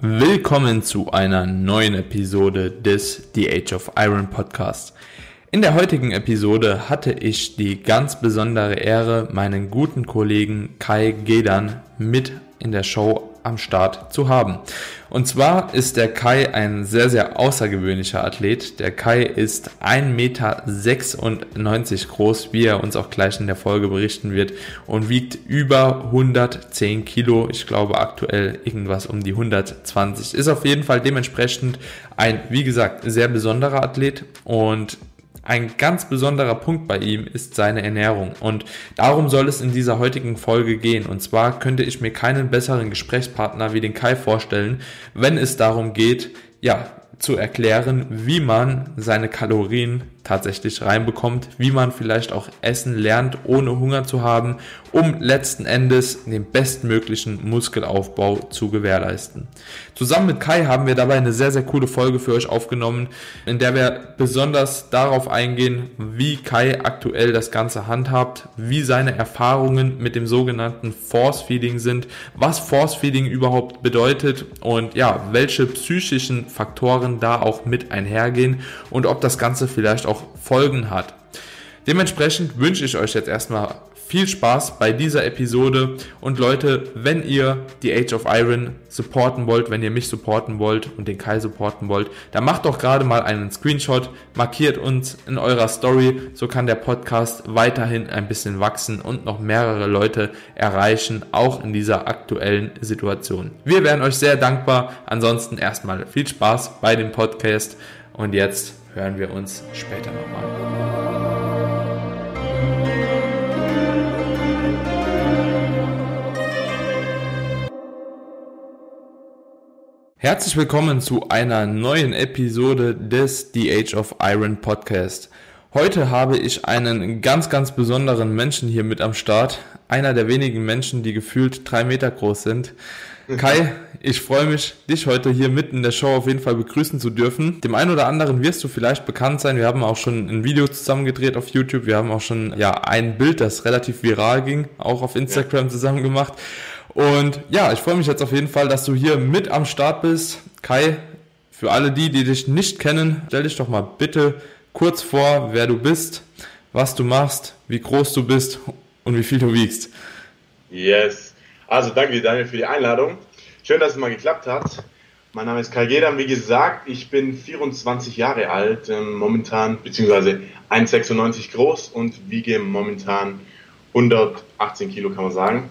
Willkommen zu einer neuen Episode des The Age of Iron Podcast. In der heutigen Episode hatte ich die ganz besondere Ehre, meinen guten Kollegen Kai Gedan mit in der Show am Start zu haben. Und zwar ist der Kai ein sehr, sehr außergewöhnlicher Athlet. Der Kai ist 1,96 Meter groß, wie er uns auch gleich in der Folge berichten wird, und wiegt über 110 Kilo. Ich glaube aktuell irgendwas um die 120. Ist auf jeden Fall dementsprechend ein, wie gesagt, sehr besonderer Athlet und ein ganz besonderer Punkt bei ihm ist seine Ernährung und darum soll es in dieser heutigen Folge gehen. Und zwar könnte ich mir keinen besseren Gesprächspartner wie den Kai vorstellen, wenn es darum geht, ja, zu erklären, wie man seine Kalorien tatsächlich reinbekommt, wie man vielleicht auch Essen lernt, ohne Hunger zu haben, um letzten Endes den bestmöglichen Muskelaufbau zu gewährleisten. Zusammen mit Kai haben wir dabei eine sehr, sehr coole Folge für euch aufgenommen, in der wir besonders darauf eingehen, wie Kai aktuell das Ganze handhabt, wie seine Erfahrungen mit dem sogenannten Force Feeding sind, was Force Feeding überhaupt bedeutet und ja, welche psychischen Faktoren da auch mit einhergehen und ob das Ganze vielleicht auch auch Folgen hat. Dementsprechend wünsche ich euch jetzt erstmal viel Spaß bei dieser Episode und Leute, wenn ihr die Age of Iron supporten wollt, wenn ihr mich supporten wollt und den Kai supporten wollt, dann macht doch gerade mal einen Screenshot, markiert uns in eurer Story, so kann der Podcast weiterhin ein bisschen wachsen und noch mehrere Leute erreichen, auch in dieser aktuellen Situation. Wir wären euch sehr dankbar. Ansonsten erstmal viel Spaß bei dem Podcast und jetzt hören wir uns später nochmal. Herzlich willkommen zu einer neuen Episode des The Age of Iron Podcast. Heute habe ich einen ganz, ganz besonderen Menschen hier mit am Start. Einer der wenigen Menschen, die gefühlt drei Meter groß sind. Kai, ich freue mich, dich heute hier mitten in der Show auf jeden Fall begrüßen zu dürfen. Dem einen oder anderen wirst du vielleicht bekannt sein. Wir haben auch schon ein Video zusammen gedreht auf YouTube. Wir haben auch schon ja ein Bild, das relativ viral ging, auch auf Instagram ja. zusammen gemacht. Und ja, ich freue mich jetzt auf jeden Fall, dass du hier mit am Start bist. Kai, für alle die, die dich nicht kennen, stell dich doch mal bitte kurz vor, wer du bist, was du machst, wie groß du bist und wie viel du wiegst. Yes. Also danke dir, Daniel, für die Einladung. Schön, dass es mal geklappt hat. Mein Name ist Kai Gedam. Wie gesagt, ich bin 24 Jahre alt, ähm, momentan, beziehungsweise 1,96 groß und wiege momentan 118 Kilo, kann man sagen.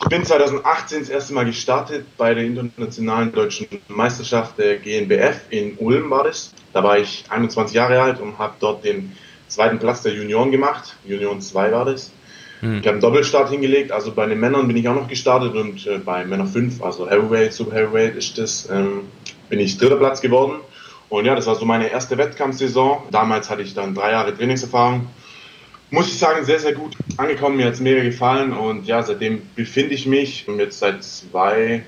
Ich bin 2018 das erste Mal gestartet bei der internationalen deutschen Meisterschaft der GNBF in Ulm war das. Da war ich 21 Jahre alt und habe dort den zweiten Platz der Junioren gemacht. Junioren 2 war das. Mhm. Ich habe einen Doppelstart hingelegt, also bei den Männern bin ich auch noch gestartet und äh, bei Männer 5, also Heavyweight, Super Heavyweight ist das, ähm, bin ich dritter Platz geworden. Und ja, das war so meine erste Wettkampfsaison. Damals hatte ich dann drei Jahre Trainingserfahrung. Muss ich sagen, sehr, sehr gut angekommen. Mir hat es mega gefallen und ja, seitdem befinde ich mich jetzt seit zwei,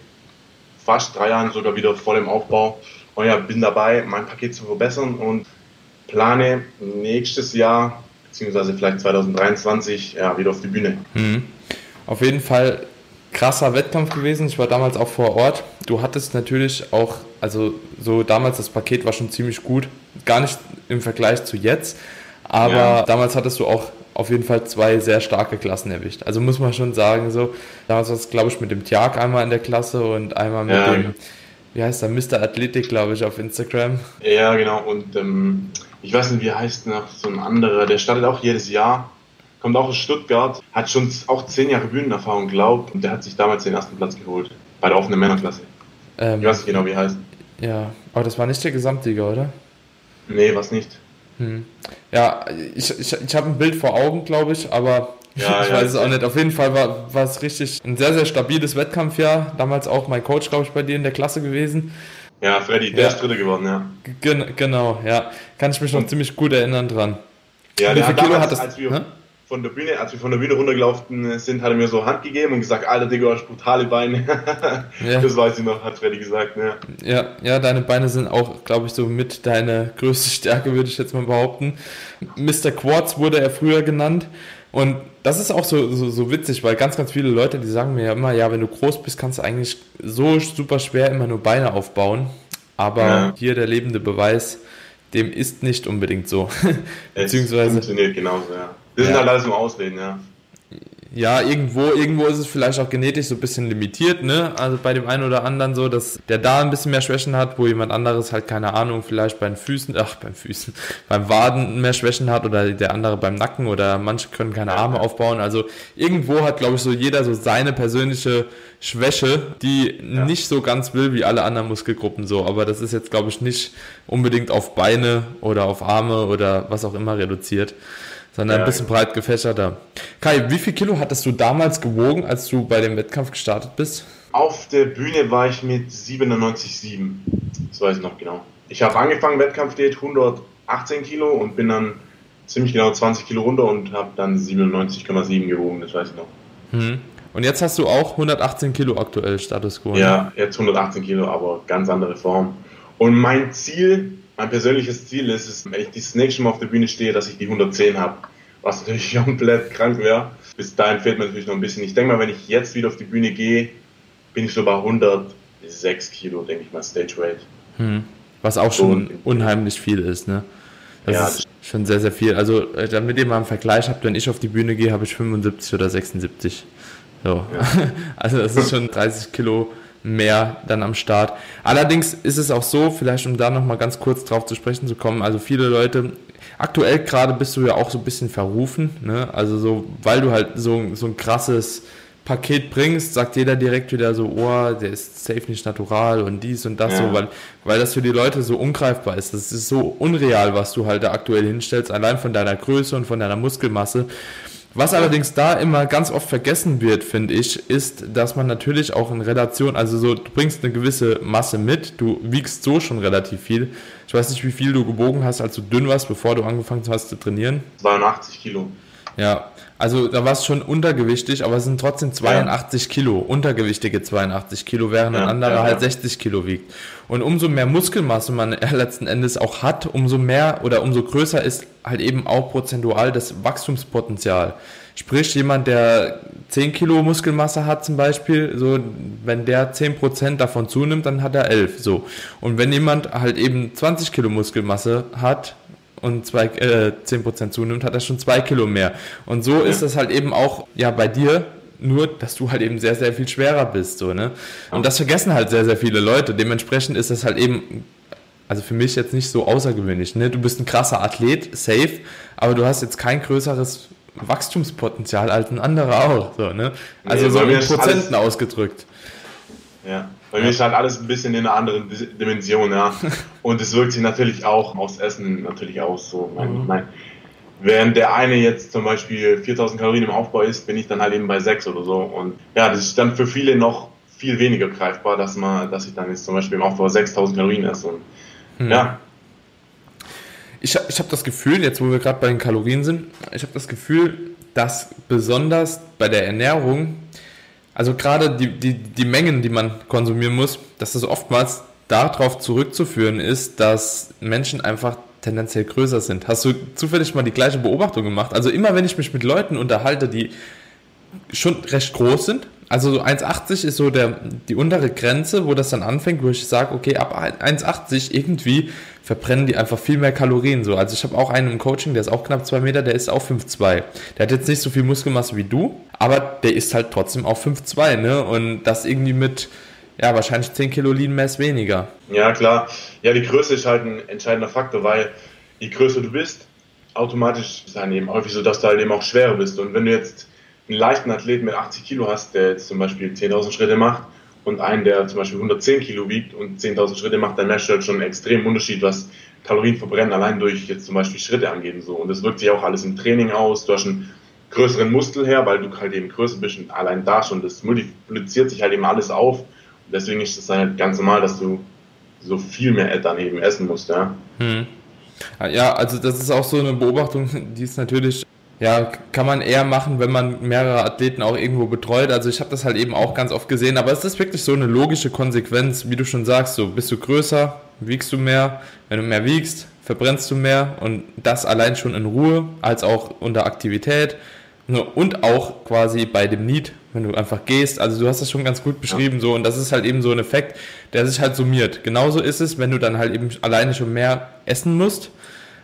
fast drei Jahren sogar wieder voll im Aufbau. Und ja, bin dabei, mein Paket zu verbessern und plane nächstes Jahr beziehungsweise vielleicht 2023 ja, wieder auf die Bühne. Mhm. Auf jeden Fall krasser Wettkampf gewesen. Ich war damals auch vor Ort. Du hattest natürlich auch, also so damals das Paket war schon ziemlich gut. Gar nicht im Vergleich zu jetzt, aber ja. damals hattest du auch auf jeden Fall zwei sehr starke Klassen erwischt. Also muss man schon sagen, so. Damals war es, glaube ich, mit dem Tjag einmal in der Klasse und einmal mit ja. dem, wie heißt der, Mr. Athletic, glaube ich, auf Instagram. Ja, genau. Und ähm, ich weiß nicht, wie heißt noch so ein anderer, der startet auch jedes Jahr, kommt auch aus Stuttgart, hat schon auch zehn Jahre Bühnenerfahrung, glaubt, und der hat sich damals den ersten Platz geholt, bei der offenen Männerklasse. Ähm, ich weiß nicht genau, wie er heißt. Ja, aber das war nicht der Gesamtsieger, oder? Nee, was nicht. Hm. Ja, ich, ich, ich habe ein Bild vor Augen, glaube ich, aber ja, ich ja, weiß es auch nicht. Auf jeden Fall war, war es richtig ein sehr, sehr stabiles Wettkampfjahr. Damals auch mein Coach, glaube ich, bei dir in der Klasse gewesen. Ja, Freddy, der ja. ist Dritte geworden, ja. Gen genau, ja. Kann ich mich noch ziemlich gut erinnern dran. Ja, viel Kilo damals, hattest als wir von der Bühne, als wir von der Bühne runtergelaufen sind, hat er mir so Hand gegeben und gesagt, Alter Digga, du hast brutale Beine. ja. Das weiß ich noch, hat Freddy gesagt, ja. Ja, ja deine Beine sind auch, glaube ich, so mit deine größte Stärke, würde ich jetzt mal behaupten. Mr. Quartz wurde er früher genannt und das ist auch so, so, so witzig, weil ganz, ganz viele Leute, die sagen mir ja immer, ja, wenn du groß bist, kannst du eigentlich so super schwer immer nur Beine aufbauen. Aber ja. hier der lebende Beweis, dem ist nicht unbedingt so. Beziehungsweise. funktioniert genauso, ja. Das ja. sind halt alles nur Ausreden, ja ja, irgendwo, irgendwo ist es vielleicht auch genetisch so ein bisschen limitiert, ne? Also bei dem einen oder anderen so, dass der da ein bisschen mehr Schwächen hat, wo jemand anderes halt, keine Ahnung, vielleicht beim Füßen, ach, beim Füßen, beim Waden mehr Schwächen hat oder der andere beim Nacken oder manche können keine Arme aufbauen. Also irgendwo hat, glaube ich, so jeder so seine persönliche Schwäche, die ja. nicht so ganz will wie alle anderen Muskelgruppen so. Aber das ist jetzt, glaube ich, nicht unbedingt auf Beine oder auf Arme oder was auch immer reduziert sondern ja, ein bisschen breit gefächerter. Kai, wie viel Kilo hattest du damals gewogen, als du bei dem Wettkampf gestartet bist? Auf der Bühne war ich mit 97,7. Das weiß ich noch genau. Ich habe angefangen, Wettkampfdiät 118 Kilo und bin dann ziemlich genau 20 Kilo runter und habe dann 97,7 gewogen, das weiß ich noch. Hm. Und jetzt hast du auch 118 Kilo aktuell Status Quo. Ja, ne? jetzt 118 Kilo, aber ganz andere Form. Und mein Ziel mein persönliches Ziel ist es, wenn ich das nächste Mal auf der Bühne stehe, dass ich die 110 habe. Was natürlich komplett krank wäre. Bis dahin fehlt mir natürlich noch ein bisschen. Ich denke mal, wenn ich jetzt wieder auf die Bühne gehe, bin ich so bei 106 Kilo, denke ich mal, Stage Weight. Hm. Was auch schon unheimlich viel ist, ne? Das ja, ist schon sehr, sehr viel. Also, äh, damit ihr mal einen Vergleich habt, wenn ich auf die Bühne gehe, habe ich 75 oder 76. So. Ja. Also, das ist schon 30 Kilo mehr dann am Start. Allerdings ist es auch so, vielleicht um da nochmal ganz kurz drauf zu sprechen zu kommen, also viele Leute, aktuell gerade bist du ja auch so ein bisschen verrufen, ne? also so, weil du halt so, so ein krasses Paket bringst, sagt jeder direkt wieder so, oh, der ist safe nicht natural und dies und das ja. so, weil, weil das für die Leute so ungreifbar ist. Das ist so unreal, was du halt da aktuell hinstellst, allein von deiner Größe und von deiner Muskelmasse. Was allerdings da immer ganz oft vergessen wird, finde ich, ist, dass man natürlich auch in Relation, also so, du bringst eine gewisse Masse mit, du wiegst so schon relativ viel. Ich weiß nicht, wie viel du gewogen hast, als du dünn warst, bevor du angefangen hast zu trainieren. 82 Kilo. Ja, also da war es schon untergewichtig, aber es sind trotzdem 82 ja. Kilo, untergewichtige 82 Kilo, während ja, ein anderer ja, halt 60 Kilo wiegt. Und umso mehr Muskelmasse man letzten Endes auch hat, umso mehr oder umso größer ist halt eben auch prozentual das Wachstumspotenzial. Sprich, jemand, der 10 Kilo Muskelmasse hat zum Beispiel, so, wenn der 10% davon zunimmt, dann hat er 11, so. Und wenn jemand halt eben 20 Kilo Muskelmasse hat, und zwei, äh, 10% zunimmt, hat er schon zwei Kilo mehr. Und so ist das halt eben auch ja bei dir, nur dass du halt eben sehr, sehr viel schwerer bist. So, ne? Und das vergessen halt sehr, sehr viele Leute. Dementsprechend ist das halt eben, also für mich jetzt nicht so außergewöhnlich. Ne? Du bist ein krasser Athlet, safe, aber du hast jetzt kein größeres Wachstumspotenzial als ein anderer auch. So, ne? Also nee, so in Prozenten ausgedrückt. Ja. Bei mir ist halt alles ein bisschen in einer anderen Dimension, ja. Und es wirkt sich natürlich auch aufs Essen natürlich aus. So. Mein, mhm. mein, während der eine jetzt zum Beispiel 4000 Kalorien im Aufbau ist, bin ich dann halt eben bei 6 oder so. Und ja, das ist dann für viele noch viel weniger greifbar, dass man, dass ich dann jetzt zum Beispiel im Aufbau 6000 Kalorien esse. Und, mhm. Ja. Ich, ich habe das Gefühl, jetzt wo wir gerade bei den Kalorien sind, ich habe das Gefühl, dass besonders bei der Ernährung also gerade die, die, die Mengen, die man konsumieren muss, dass das oftmals darauf zurückzuführen ist, dass Menschen einfach tendenziell größer sind. Hast du zufällig mal die gleiche Beobachtung gemacht? Also immer wenn ich mich mit Leuten unterhalte, die schon recht groß sind, also so 1,80 ist so der, die untere Grenze, wo das dann anfängt, wo ich sage, okay, ab 1,80 irgendwie verbrennen die einfach viel mehr Kalorien. So. Also ich habe auch einen im Coaching, der ist auch knapp 2 Meter, der ist auch 5,2. Der hat jetzt nicht so viel Muskelmasse wie du, aber der ist halt trotzdem auch 5,2, ne? Und das irgendwie mit, ja, wahrscheinlich 10 Kilo Lean Mass weniger. Ja, klar. Ja, die Größe ist halt ein entscheidender Faktor, weil je größer du bist, automatisch ist dann eben häufig so, dass du halt eben auch schwerer bist. Und wenn du jetzt einen leichten Athleten mit 80 Kilo hast, der jetzt zum Beispiel 10.000 Schritte macht und einen, der zum Beispiel 110 Kilo wiegt und 10.000 Schritte macht, dann merkst du halt schon einen extremen Unterschied, was Kalorien verbrennen allein durch jetzt zum Beispiel Schritte angeht und so. Und das wirkt sich auch alles im Training aus. Du hast einen größeren Muskel her, weil du halt eben größer bist und allein da schon, das multipliziert sich halt eben alles auf. Und deswegen ist es halt ganz normal, dass du so viel mehr dann eben essen musst, ja. Hm. Ja, also das ist auch so eine Beobachtung, die ist natürlich ja, kann man eher machen, wenn man mehrere Athleten auch irgendwo betreut. Also ich habe das halt eben auch ganz oft gesehen, aber es ist wirklich so eine logische Konsequenz, wie du schon sagst, so bist du größer, wiegst du mehr, wenn du mehr wiegst, verbrennst du mehr und das allein schon in Ruhe, als auch unter Aktivität Und auch quasi bei dem Need, wenn du einfach gehst. Also du hast das schon ganz gut beschrieben ja. so und das ist halt eben so ein Effekt, der sich halt summiert. Genauso ist es, wenn du dann halt eben alleine schon mehr essen musst,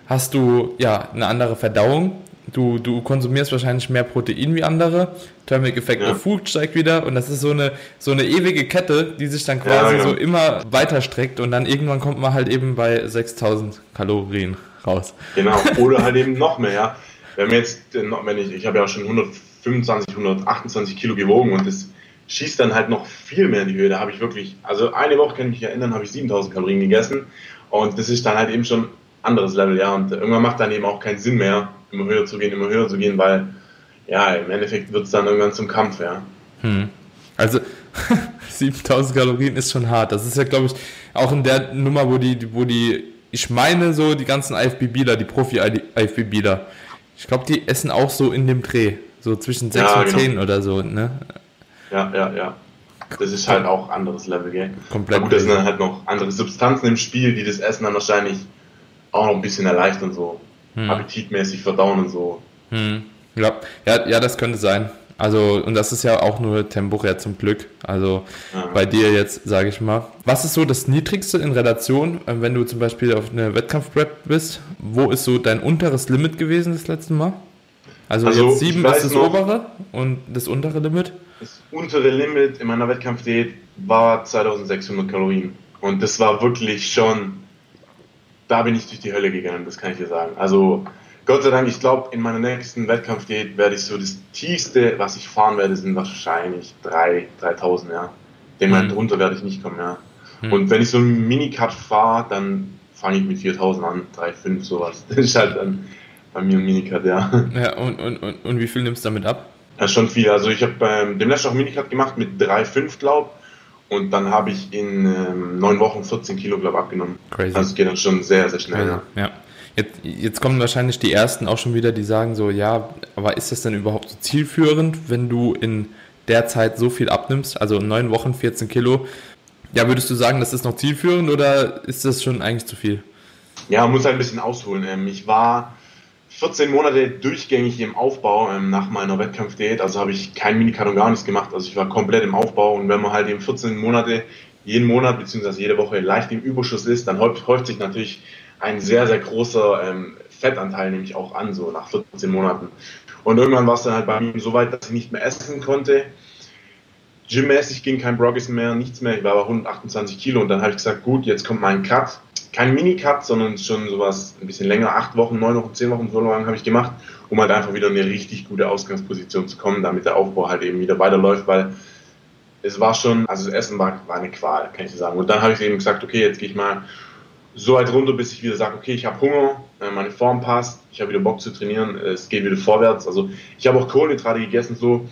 hast du ja eine andere Verdauung. Du, du konsumierst wahrscheinlich mehr Protein wie andere. Thermic Effect ja. of Food steigt wieder und das ist so eine, so eine ewige Kette, die sich dann quasi ja, so immer weiter streckt und dann irgendwann kommt man halt eben bei 6000 Kalorien raus. Genau, oder halt eben noch mehr. Wenn wir jetzt, äh, wenn ich, ich habe ja auch schon 125, 128 Kilo gewogen und das schießt dann halt noch viel mehr in die Höhe. Da habe ich wirklich, also eine Woche kann ich mich erinnern, habe ich 7000 Kalorien gegessen und das ist dann halt eben schon anderes Level, ja. Und irgendwann macht dann eben auch keinen Sinn mehr, immer höher zu gehen, immer höher zu gehen, weil ja, im Endeffekt wird es dann irgendwann zum Kampf, ja. Hm. Also 7000 Kalorien ist schon hart. Das ist ja, glaube ich, auch in der Nummer, wo die, wo die, ich meine so die ganzen IFBBler, die Profi-IFBBler, ich glaube, die essen auch so in dem Dreh, so zwischen 6 ja, und genau. 10 oder so, ne? Ja, ja, ja. Das ist halt auch anderes Level, gell? Komplett. Aber gut, da sind dann halt noch andere Substanzen im Spiel, die das Essen dann wahrscheinlich auch noch ein bisschen erleichtern, so hm. appetitmäßig verdauen und so. Hm. Ja. ja, ja, das könnte sein. Also, und das ist ja auch nur temporär zum Glück. Also ja. bei dir jetzt, sage ich mal. Was ist so das Niedrigste in Relation, äh, wenn du zum Beispiel auf eine Wettkampfprep bist? Wo ist so dein unteres Limit gewesen das letzte Mal? Also, also jetzt 7 ist das noch, obere und das untere Limit? Das untere Limit in meiner Wettkampfdiät war 2600 Kalorien. Und das war wirklich schon, da bin ich durch die Hölle gegangen, das kann ich dir sagen. Also Gott sei Dank, ich glaube, in meiner nächsten Wettkampfdiät werde ich so das tiefste, was ich fahren werde, sind wahrscheinlich 3, 3000, ja. Den mhm. drunter werde ich nicht kommen, ja. Mhm. Und wenn ich so einen Minicut fahre, dann fange ich mit 4000 an, 3, 5, sowas. Das ist halt dann bei mir ein Minicut, ja. Ja, und, und, und, und wie viel nimmst du damit ab? Ja, schon viel. Also ich habe beim dem letzten auch Minicut gemacht mit 3, 5, glaube und dann habe ich in ähm, neun Wochen 14 Kilo, glaube abgenommen. Crazy. Also es geht dann schon sehr, sehr schnell. Ja. ja. Jetzt, jetzt kommen wahrscheinlich die ersten auch schon wieder, die sagen so, ja, aber ist das denn überhaupt so zielführend, wenn du in der Zeit so viel abnimmst, also in neun Wochen 14 Kilo? Ja, würdest du sagen, das ist noch zielführend oder ist das schon eigentlich zu viel? Ja, man muss halt ein bisschen ausholen. Ähm, ich war 14 Monate durchgängig im Aufbau ähm, nach meiner Wettkampfdiät, also habe ich kein Minicut und gar nichts gemacht, also ich war komplett im Aufbau und wenn man halt eben 14 Monate jeden Monat bzw. jede Woche leicht im Überschuss ist, dann häuft, häuft sich natürlich ein sehr, sehr großer ähm, Fettanteil nämlich auch an, so nach 14 Monaten. Und irgendwann war es dann halt bei mir so weit, dass ich nicht mehr essen konnte. Gymmäßig ging kein Broggis mehr, nichts mehr. Ich war bei 128 Kilo und dann habe ich gesagt, gut, jetzt kommt mein Cut. Kein Mini-Cut, sondern schon sowas ein bisschen länger, acht Wochen, neun Wochen, zehn Wochen, so lange habe ich gemacht, um halt einfach wieder in eine richtig gute Ausgangsposition zu kommen, damit der Aufbau halt eben wieder weiterläuft, weil es war schon, also das Essen war, war eine Qual, kann ich sagen. Und dann habe ich eben gesagt, okay, jetzt gehe ich mal so weit runter, bis ich wieder sage, okay, ich habe Hunger, äh, meine Form passt, ich habe wieder Bock zu trainieren, es geht wieder vorwärts. Also ich habe auch Kohlenhydrate gegessen so,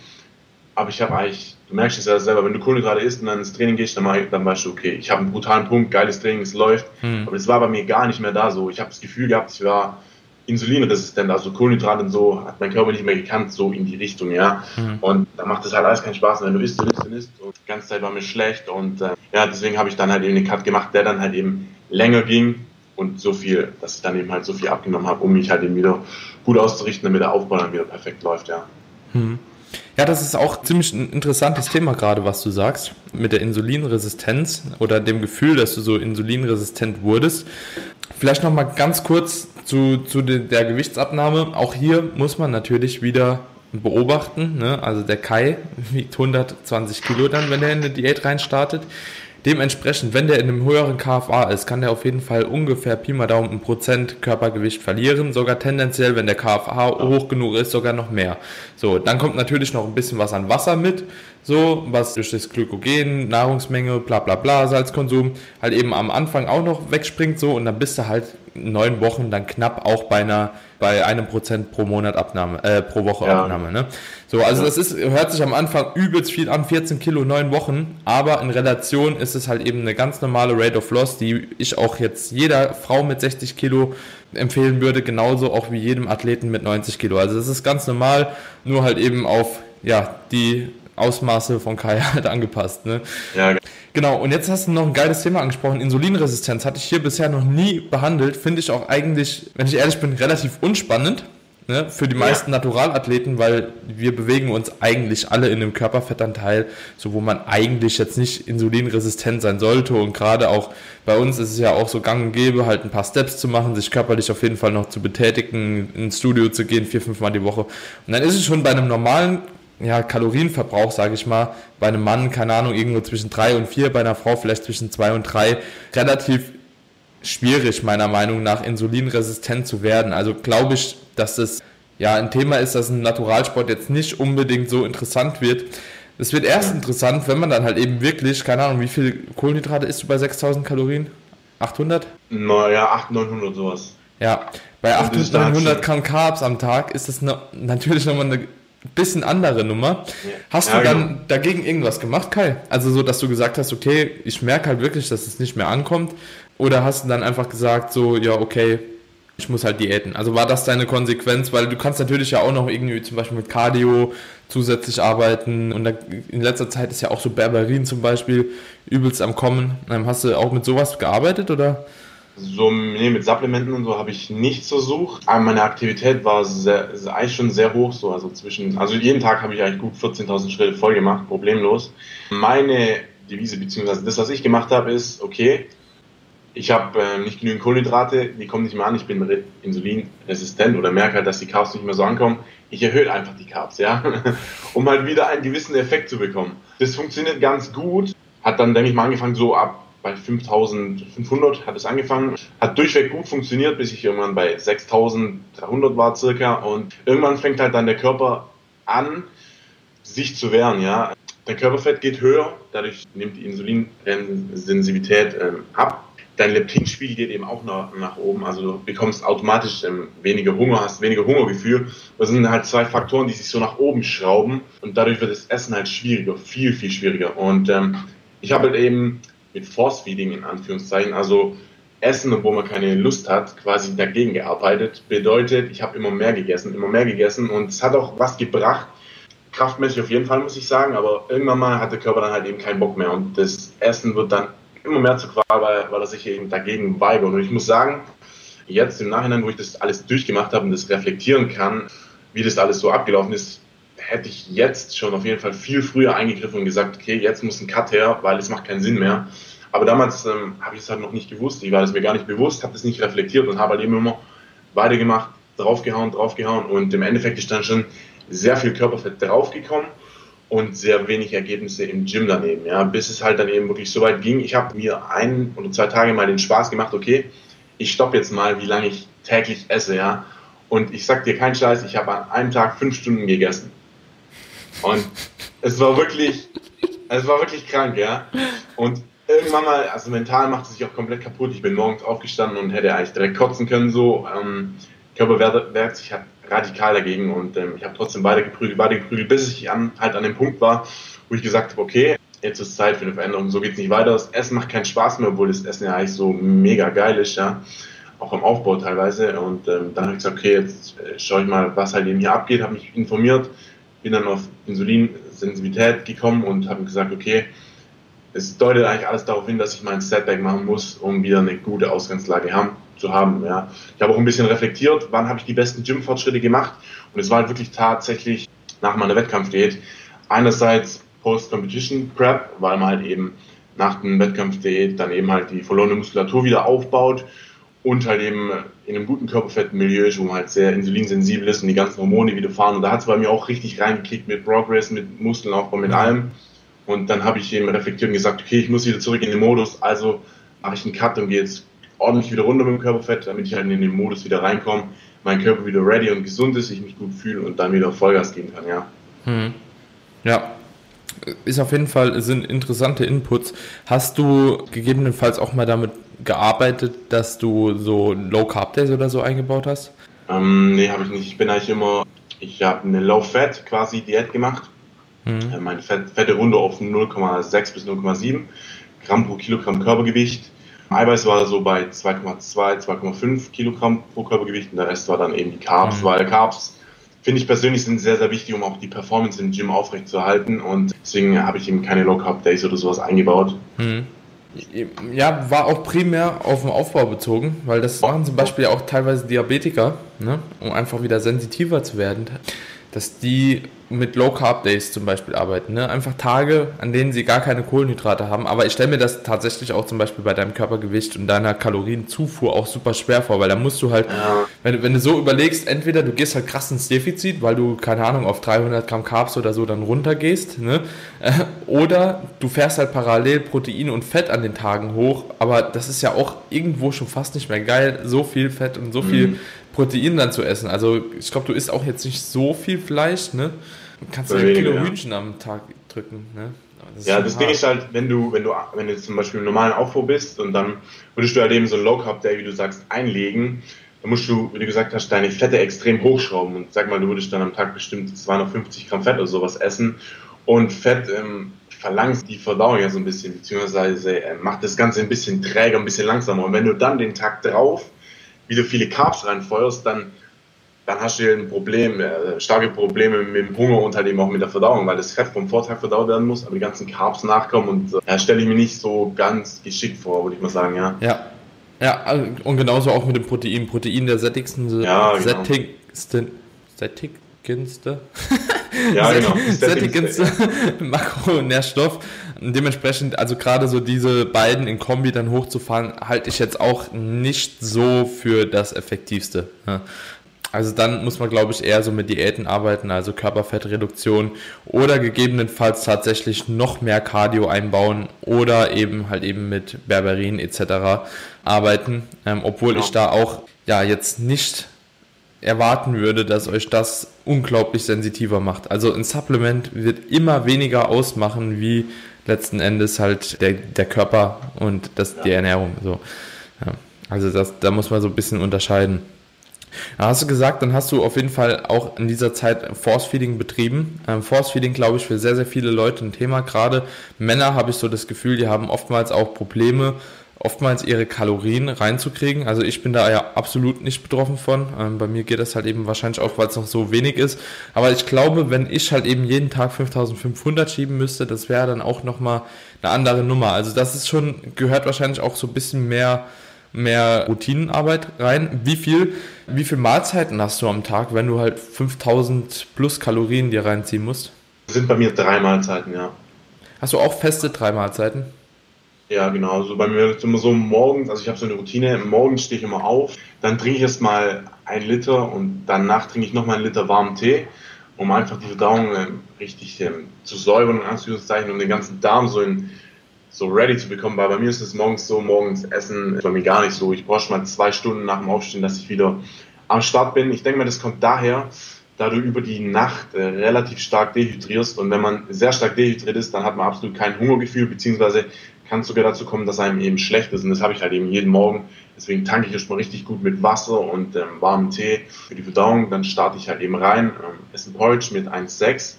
aber ich habe eigentlich, du merkst es ja selber, wenn du Kohlenhydrate isst und dann ins Training gehst, dann, dann weißt du, okay, ich habe einen brutalen Punkt, geiles Training, es läuft. Hm. Aber das war bei mir gar nicht mehr da so. Ich habe das Gefühl gehabt, ich war insulinresistent, also Kohlenhydrate und so hat mein Körper nicht mehr gekannt, so in die Richtung, ja. Mhm. Und da macht es halt alles keinen Spaß, wenn du isst und isst und isst und die ganze Zeit war mir schlecht und äh, ja, deswegen habe ich dann halt eben den Cut gemacht, der dann halt eben länger ging und so viel, dass ich dann eben halt so viel abgenommen habe, um mich halt eben wieder gut auszurichten, damit der Aufbau dann wieder perfekt läuft, ja. Mhm. Ja, das ist auch ziemlich ein interessantes Thema gerade, was du sagst, mit der Insulinresistenz oder dem Gefühl, dass du so insulinresistent wurdest. Vielleicht noch mal ganz kurz zu, zu der Gewichtsabnahme. Auch hier muss man natürlich wieder beobachten. Ne? Also der Kai wiegt 120 Kilo dann, wenn er in eine Diät reinstartet. Dementsprechend, wenn der in einem höheren KFA ist, kann der auf jeden Fall ungefähr Pi mal Daumen ein Prozent Körpergewicht verlieren. Sogar tendenziell, wenn der KFA hoch genug ist, sogar noch mehr. So, dann kommt natürlich noch ein bisschen was an Wasser mit. So, was durch das Glykogen, Nahrungsmenge, bla bla bla, Salzkonsum halt eben am Anfang auch noch wegspringt. So, und dann bist du halt neun Wochen dann knapp auch bei einer bei einem Prozent pro Monat Abnahme, äh, pro Woche ja. Abnahme. Ne? So, also das ist, hört sich am Anfang übelst viel an, 14 Kilo, neun Wochen, aber in Relation ist es halt eben eine ganz normale Rate of Loss, die ich auch jetzt jeder Frau mit 60 Kilo empfehlen würde, genauso auch wie jedem Athleten mit 90 Kilo. Also das ist ganz normal, nur halt eben auf ja, die Ausmaße von Kai halt angepasst. Ne? Ja, Genau, und jetzt hast du noch ein geiles Thema angesprochen. Insulinresistenz hatte ich hier bisher noch nie behandelt. Finde ich auch eigentlich, wenn ich ehrlich bin, relativ unspannend. ne, für die meisten ja. Naturalathleten, weil wir bewegen uns eigentlich alle in einem Körperfettanteil, so wo man eigentlich jetzt nicht insulinresistent sein sollte und gerade auch bei uns ist es ja auch so gang und gäbe, halt ein paar Steps zu machen, sich körperlich auf jeden Fall noch zu betätigen, ins Studio zu gehen, vier, fünf Mal die Woche. Und dann ist es schon bei einem normalen ja, Kalorienverbrauch, sage ich mal, bei einem Mann, keine Ahnung, irgendwo zwischen drei und vier, bei einer Frau vielleicht zwischen zwei und drei, relativ schwierig, meiner Meinung nach, insulinresistent zu werden. Also glaube ich, dass das ja ein Thema ist, dass ein Naturalsport jetzt nicht unbedingt so interessant wird. Es wird erst interessant, wenn man dann halt eben wirklich, keine Ahnung, wie viel Kohlenhydrate isst du bei 6000 Kalorien? 800? Naja, 800, 900 sowas. Ja, bei 800, 900 Gramm Carbs am Tag ist das natürlich nochmal eine bisschen andere Nummer. Hast ja, du dann genau. dagegen irgendwas gemacht, Kai? Also so, dass du gesagt hast, okay, ich merke halt wirklich, dass es nicht mehr ankommt. Oder hast du dann einfach gesagt, so, ja, okay, ich muss halt diäten. Also war das deine Konsequenz? Weil du kannst natürlich ja auch noch irgendwie zum Beispiel mit Cardio zusätzlich arbeiten. Und in letzter Zeit ist ja auch so Berberin zum Beispiel übelst am Kommen. Ähm, hast du auch mit sowas gearbeitet oder? So, nee, mit Supplementen und so habe ich nichts versucht. Aber meine Aktivität war sehr, eigentlich schon sehr hoch, so, also zwischen, also jeden Tag habe ich eigentlich gut 14.000 Schritte voll gemacht, problemlos. Meine Devise, beziehungsweise das, was ich gemacht habe, ist, okay, ich habe äh, nicht genügend Kohlenhydrate, die kommen nicht mehr an, ich bin insulinresistent oder merke halt, dass die Carbs nicht mehr so ankommen. Ich erhöhe einfach die Carbs, ja, um halt wieder einen gewissen Effekt zu bekommen. Das funktioniert ganz gut, hat dann, denke ich mal, angefangen so ab bei 5500 hat es angefangen, hat durchweg gut funktioniert, bis ich irgendwann bei 6300 war circa und irgendwann fängt halt dann der Körper an, sich zu wehren, ja. Dein Körperfett geht höher, dadurch nimmt die Insulinsensitivität ähm, ab. Dein Leptinspiegel geht eben auch nach, nach oben, also du bekommst automatisch ähm, weniger Hunger, hast weniger Hungergefühl. Das sind halt zwei Faktoren, die sich so nach oben schrauben und dadurch wird das Essen halt schwieriger, viel, viel schwieriger. Und ähm, ich habe halt eben mit Force Feeding in Anführungszeichen, also Essen, obwohl man keine Lust hat, quasi dagegen gearbeitet. Bedeutet, ich habe immer mehr gegessen, immer mehr gegessen und es hat auch was gebracht. Kraftmäßig auf jeden Fall, muss ich sagen, aber irgendwann mal hat der Körper dann halt eben keinen Bock mehr und das Essen wird dann immer mehr zu Qual, weil, weil er sich eben dagegen weigert. Und ich muss sagen, jetzt im Nachhinein, wo ich das alles durchgemacht habe und das reflektieren kann, wie das alles so abgelaufen ist, hätte ich jetzt schon auf jeden Fall viel früher eingegriffen und gesagt, okay, jetzt muss ein Cut her, weil es macht keinen Sinn mehr. Aber damals ähm, habe ich es halt noch nicht gewusst, ich war es mir gar nicht bewusst, habe das nicht reflektiert und habe halt eben immer weitergemacht, draufgehauen, draufgehauen und im Endeffekt ist dann schon sehr viel Körperfett draufgekommen und sehr wenig Ergebnisse im Gym daneben, ja, bis es halt dann eben wirklich so weit ging. Ich habe mir ein oder zwei Tage mal den Spaß gemacht, okay, ich stoppe jetzt mal, wie lange ich täglich esse, ja. Und ich sag dir keinen Scheiß, ich habe an einem Tag fünf Stunden gegessen. Und es war wirklich, es war wirklich krank, ja. Und irgendwann mal, also mental macht es sich auch komplett kaputt. Ich bin morgens aufgestanden und hätte eigentlich direkt kotzen können, so. Ähm, Körper wehrt sich halt radikal dagegen und ähm, ich habe trotzdem beide geprügelt, beide geprügelt, bis ich an, halt an dem Punkt war, wo ich gesagt habe, okay, jetzt ist Zeit für eine Veränderung, so geht es nicht weiter. Das Essen macht keinen Spaß mehr, obwohl das Essen ja eigentlich so mega geil ist, ja. Auch am Aufbau teilweise. Und ähm, dann habe ich gesagt, okay, jetzt äh, schaue ich mal, was halt eben hier abgeht, habe mich informiert, bin dann auf Insulinsensitivität gekommen und habe gesagt, okay, es deutet eigentlich alles darauf hin, dass ich meinen Setback machen muss, um wieder eine gute Ausgangslage haben, zu haben. Ja. Ich habe auch ein bisschen reflektiert, wann habe ich die besten Gym-Fortschritte gemacht und es war halt wirklich tatsächlich nach meiner Wettkampfdiät. Einerseits Post-Competition Prep, weil man halt eben nach dem Wettkampfdiät dann eben halt die verlorene Muskulatur wieder aufbaut und halt eben in einem guten Körperfettmilieu wo man halt sehr insulinsensibel ist und die ganzen Hormone wieder fahren. Und da hat es bei mir auch richtig reingekickt mit Progress, mit Muskelaufbau, mit allem. Und dann habe ich eben reflektiert und gesagt, okay, ich muss wieder zurück in den Modus, also mache ich einen Cut und gehe jetzt ordentlich wieder runter mit dem Körperfett, damit ich halt in den Modus wieder reinkomme, mein Körper wieder ready und gesund ist, ich mich gut fühle und dann wieder Vollgas geben kann, ja. Hm. Ja, ist auf jeden Fall, sind interessante Inputs. Hast du gegebenenfalls auch mal damit gearbeitet, dass du so Low Carb Days oder so eingebaut hast? Ähm, nee, habe ich nicht. Ich bin eigentlich immer, ich habe eine Low Fat quasi Diät gemacht. Mhm. Äh, meine Fett, Fette runter auf 0,6 bis 0,7 Gramm pro Kilogramm Körpergewicht. Eiweiß war so bei 2,2, 2,5 Kilogramm pro Körpergewicht und der Rest war dann eben die Carbs, mhm. weil Carbs finde ich persönlich sind sehr, sehr wichtig, um auch die Performance im Gym aufrechtzuerhalten und deswegen habe ich eben keine Low Carb Days oder sowas eingebaut. Mhm. Ja, war auch primär auf den Aufbau bezogen, weil das machen zum Beispiel auch teilweise Diabetiker, ne, um einfach wieder sensitiver zu werden dass die mit Low Carb Days zum Beispiel arbeiten. Ne? Einfach Tage, an denen sie gar keine Kohlenhydrate haben. Aber ich stelle mir das tatsächlich auch zum Beispiel bei deinem Körpergewicht und deiner Kalorienzufuhr auch super schwer vor, weil da musst du halt, ja. wenn, wenn du so überlegst, entweder du gehst halt krass ins Defizit, weil du, keine Ahnung, auf 300 Gramm Carbs oder so dann runtergehst, ne? oder du fährst halt parallel Protein und Fett an den Tagen hoch, aber das ist ja auch irgendwo schon fast nicht mehr geil, so viel Fett und so viel mhm. Protein dann zu essen. Also ich glaube, du isst auch jetzt nicht so viel Fleisch, ne? Du kannst ein Kilo ja. Hühnchen am Tag drücken, ne? Das ja, das hart. Ding ist halt, wenn du, wenn du, wenn du zum Beispiel im normalen Aufbau bist und dann würdest du halt eben so ein Low Carb Day, wie du sagst, einlegen, dann musst du, wie du gesagt hast, deine Fette extrem hochschrauben und sag mal, du würdest dann am Tag bestimmt 250 Gramm Fett oder sowas essen und Fett ähm, verlangsamt die Verdauung ja so ein bisschen, beziehungsweise äh, macht das Ganze ein bisschen träger, ein bisschen langsamer und wenn du dann den Tag drauf wieder viele Carbs reinfeuerst, dann, dann hast du ein Problem, äh, starke Probleme mit dem Hunger und halt eben auch mit der Verdauung, weil das Fett vom Vortag verdaut werden muss, aber die ganzen Carbs nachkommen und äh, stelle ich mir nicht so ganz geschickt vor, würde ich mal sagen, ja. Ja. Ja, also, und genauso auch mit dem Protein. Protein der sättigsten, ja, genau. sättigsten, sättigendste, ja, genau. sättigendste Makronährstoff. Dementsprechend, also gerade so diese beiden in Kombi dann hochzufahren, halte ich jetzt auch nicht so für das Effektivste. Also dann muss man, glaube ich, eher so mit Diäten arbeiten, also Körperfettreduktion oder gegebenenfalls tatsächlich noch mehr Cardio einbauen oder eben halt eben mit Berberin etc. arbeiten, ähm, obwohl ich da auch ja jetzt nicht erwarten würde, dass euch das unglaublich sensitiver macht. Also ein Supplement wird immer weniger ausmachen, wie letzten Endes halt der, der Körper und das, die Ernährung. So. Ja. Also das, da muss man so ein bisschen unterscheiden. Da hast du gesagt, dann hast du auf jeden Fall auch in dieser Zeit Force Feeding betrieben. Ähm, Force Feeding, glaube ich, für sehr, sehr viele Leute ein Thema. Gerade Männer habe ich so das Gefühl, die haben oftmals auch Probleme, oftmals ihre Kalorien reinzukriegen. Also ich bin da ja absolut nicht betroffen von. Ähm, bei mir geht das halt eben wahrscheinlich auch, weil es noch so wenig ist. Aber ich glaube, wenn ich halt eben jeden Tag 5500 schieben müsste, das wäre dann auch nochmal eine andere Nummer. Also das ist schon, gehört wahrscheinlich auch so ein bisschen mehr, mehr Routinenarbeit rein. Wie viel, wie viel Mahlzeiten hast du am Tag, wenn du halt 5000 plus Kalorien dir reinziehen musst? Das sind bei mir drei Mahlzeiten, ja. Hast du auch feste drei Mahlzeiten? Ja, genau. Also bei mir ist es immer so morgens, also ich habe so eine Routine, morgens stehe ich immer auf, dann trinke ich erstmal ein Liter und danach trinke ich nochmal einen Liter warmen Tee, um einfach die Verdauung äh, richtig ähm, zu säubern, in Anführungszeichen, um den ganzen Darm so in, so ready zu bekommen, weil bei mir ist es morgens so, morgens Essen ist bei mir gar nicht so. Ich brauche schon mal zwei Stunden nach dem Aufstehen, dass ich wieder am Start bin. Ich denke mal, das kommt daher, da du über die Nacht äh, relativ stark dehydrierst und wenn man sehr stark dehydriert ist, dann hat man absolut kein Hungergefühl, beziehungsweise kann es sogar dazu kommen, dass einem eben schlecht ist. Und das habe ich halt eben jeden Morgen. Deswegen tanke ich erstmal richtig gut mit Wasser und ähm, warmem Tee für die Verdauung. Dann starte ich halt eben rein, ähm, esse ein Porridge mit 1,6.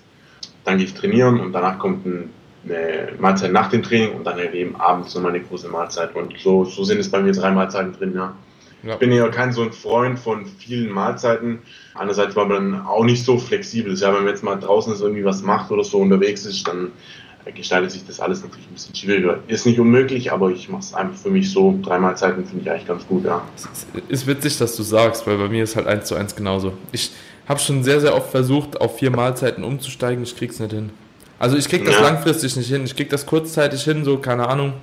Dann gehe ich trainieren und danach kommt ein, eine Mahlzeit nach dem Training und dann halt eben abends nochmal eine große Mahlzeit. Und so, so sind es bei mir drei Mahlzeiten drin, ja. Ja. Ich bin ja kein so ein Freund von vielen Mahlzeiten. Andererseits war man dann auch nicht so flexibel. Ja, wenn man jetzt mal draußen ist, irgendwie was macht oder so unterwegs ist, dann gestaltet sich das alles natürlich ein bisschen schwieriger. Ist nicht unmöglich, aber ich mache es einfach für mich so. Drei Mahlzeiten finde ich eigentlich ganz gut, ja. Es ist witzig, dass du sagst, weil bei mir ist halt eins zu eins genauso. Ich habe schon sehr, sehr oft versucht, auf vier Mahlzeiten umzusteigen. Ich krieg's nicht hin. Also ich krieg das ja. langfristig nicht hin. Ich krieg das kurzzeitig hin, so keine Ahnung.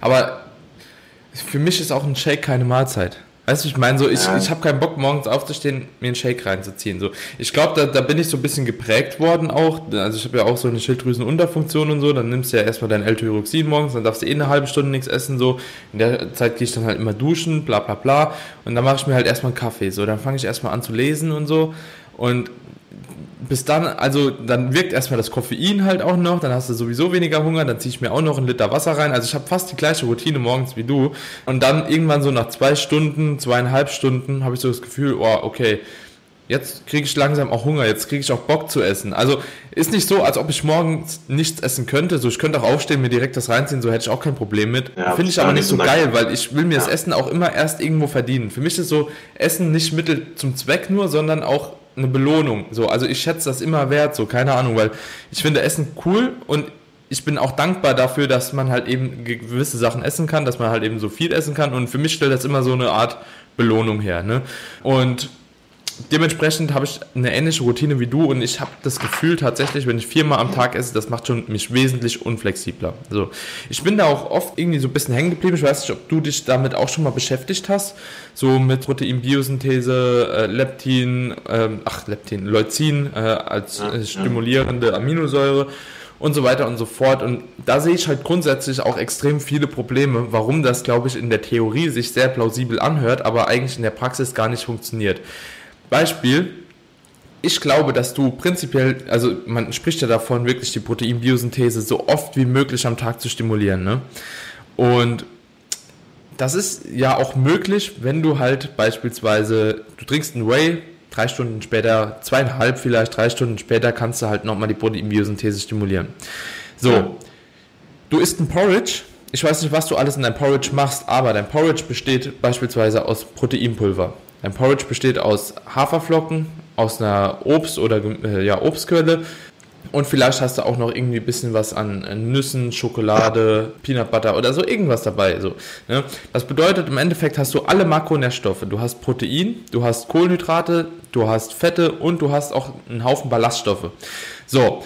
Aber für mich ist auch ein Shake keine Mahlzeit. Weißt du, ich meine, so, ich, ja. ich habe keinen Bock, morgens aufzustehen, mir einen Shake reinzuziehen. So. Ich glaube, da, da bin ich so ein bisschen geprägt worden auch. Also ich habe ja auch so eine Schilddrüsenunterfunktion und so. Dann nimmst du ja erstmal dein L-Tyroxin morgens, dann darfst du eh eine halbe Stunde nichts essen. So. In der Zeit gehe ich dann halt immer duschen, bla bla bla. Und dann mache ich mir halt erstmal einen Kaffee. So. Dann fange ich erstmal an zu lesen und so. Und bis dann, also dann wirkt erstmal das Koffein halt auch noch, dann hast du sowieso weniger Hunger, dann ziehe ich mir auch noch einen Liter Wasser rein. Also ich habe fast die gleiche Routine morgens wie du. Und dann irgendwann so nach zwei Stunden, zweieinhalb Stunden habe ich so das Gefühl, oh, okay, jetzt kriege ich langsam auch Hunger, jetzt kriege ich auch Bock zu essen. Also ist nicht so, als ob ich morgens nichts essen könnte. So, ich könnte auch aufstehen, mir direkt das reinziehen, so hätte ich auch kein Problem mit. Ja, Finde ich aber nicht so geil, weil ich will mir ja. das Essen auch immer erst irgendwo verdienen. Für mich ist so Essen nicht Mittel zum Zweck nur, sondern auch eine Belohnung. So, also ich schätze das immer wert, so, keine Ahnung, weil ich finde Essen cool und ich bin auch dankbar dafür, dass man halt eben gewisse Sachen essen kann, dass man halt eben so viel essen kann und für mich stellt das immer so eine Art Belohnung her. Ne? Und dementsprechend habe ich eine ähnliche Routine wie du und ich habe das Gefühl tatsächlich, wenn ich viermal am Tag esse, das macht schon mich wesentlich unflexibler. Also ich bin da auch oft irgendwie so ein bisschen hängen geblieben. Ich weiß nicht, ob du dich damit auch schon mal beschäftigt hast, so mit Proteinbiosynthese, äh, Leptin, äh, ach Leptin, Leucin äh, als äh, stimulierende Aminosäure und so weiter und so fort. Und da sehe ich halt grundsätzlich auch extrem viele Probleme, warum das, glaube ich, in der Theorie sich sehr plausibel anhört, aber eigentlich in der Praxis gar nicht funktioniert. Beispiel, ich glaube, dass du prinzipiell, also man spricht ja davon, wirklich die Proteinbiosynthese so oft wie möglich am Tag zu stimulieren. Ne? Und das ist ja auch möglich, wenn du halt beispielsweise, du trinkst einen Whey, drei Stunden später, zweieinhalb vielleicht, drei Stunden später kannst du halt nochmal die Proteinbiosynthese stimulieren. So, du isst ein Porridge, ich weiß nicht, was du alles in deinem Porridge machst, aber dein Porridge besteht beispielsweise aus Proteinpulver. Ein Porridge besteht aus Haferflocken, aus einer Obst- oder äh, ja, Obstquelle und vielleicht hast du auch noch irgendwie ein bisschen was an Nüssen, Schokolade, Peanut Butter oder so irgendwas dabei. So, ne? Das bedeutet, im Endeffekt hast du alle Makronährstoffe. Du hast Protein, du hast Kohlenhydrate, du hast Fette und du hast auch einen Haufen Ballaststoffe. So,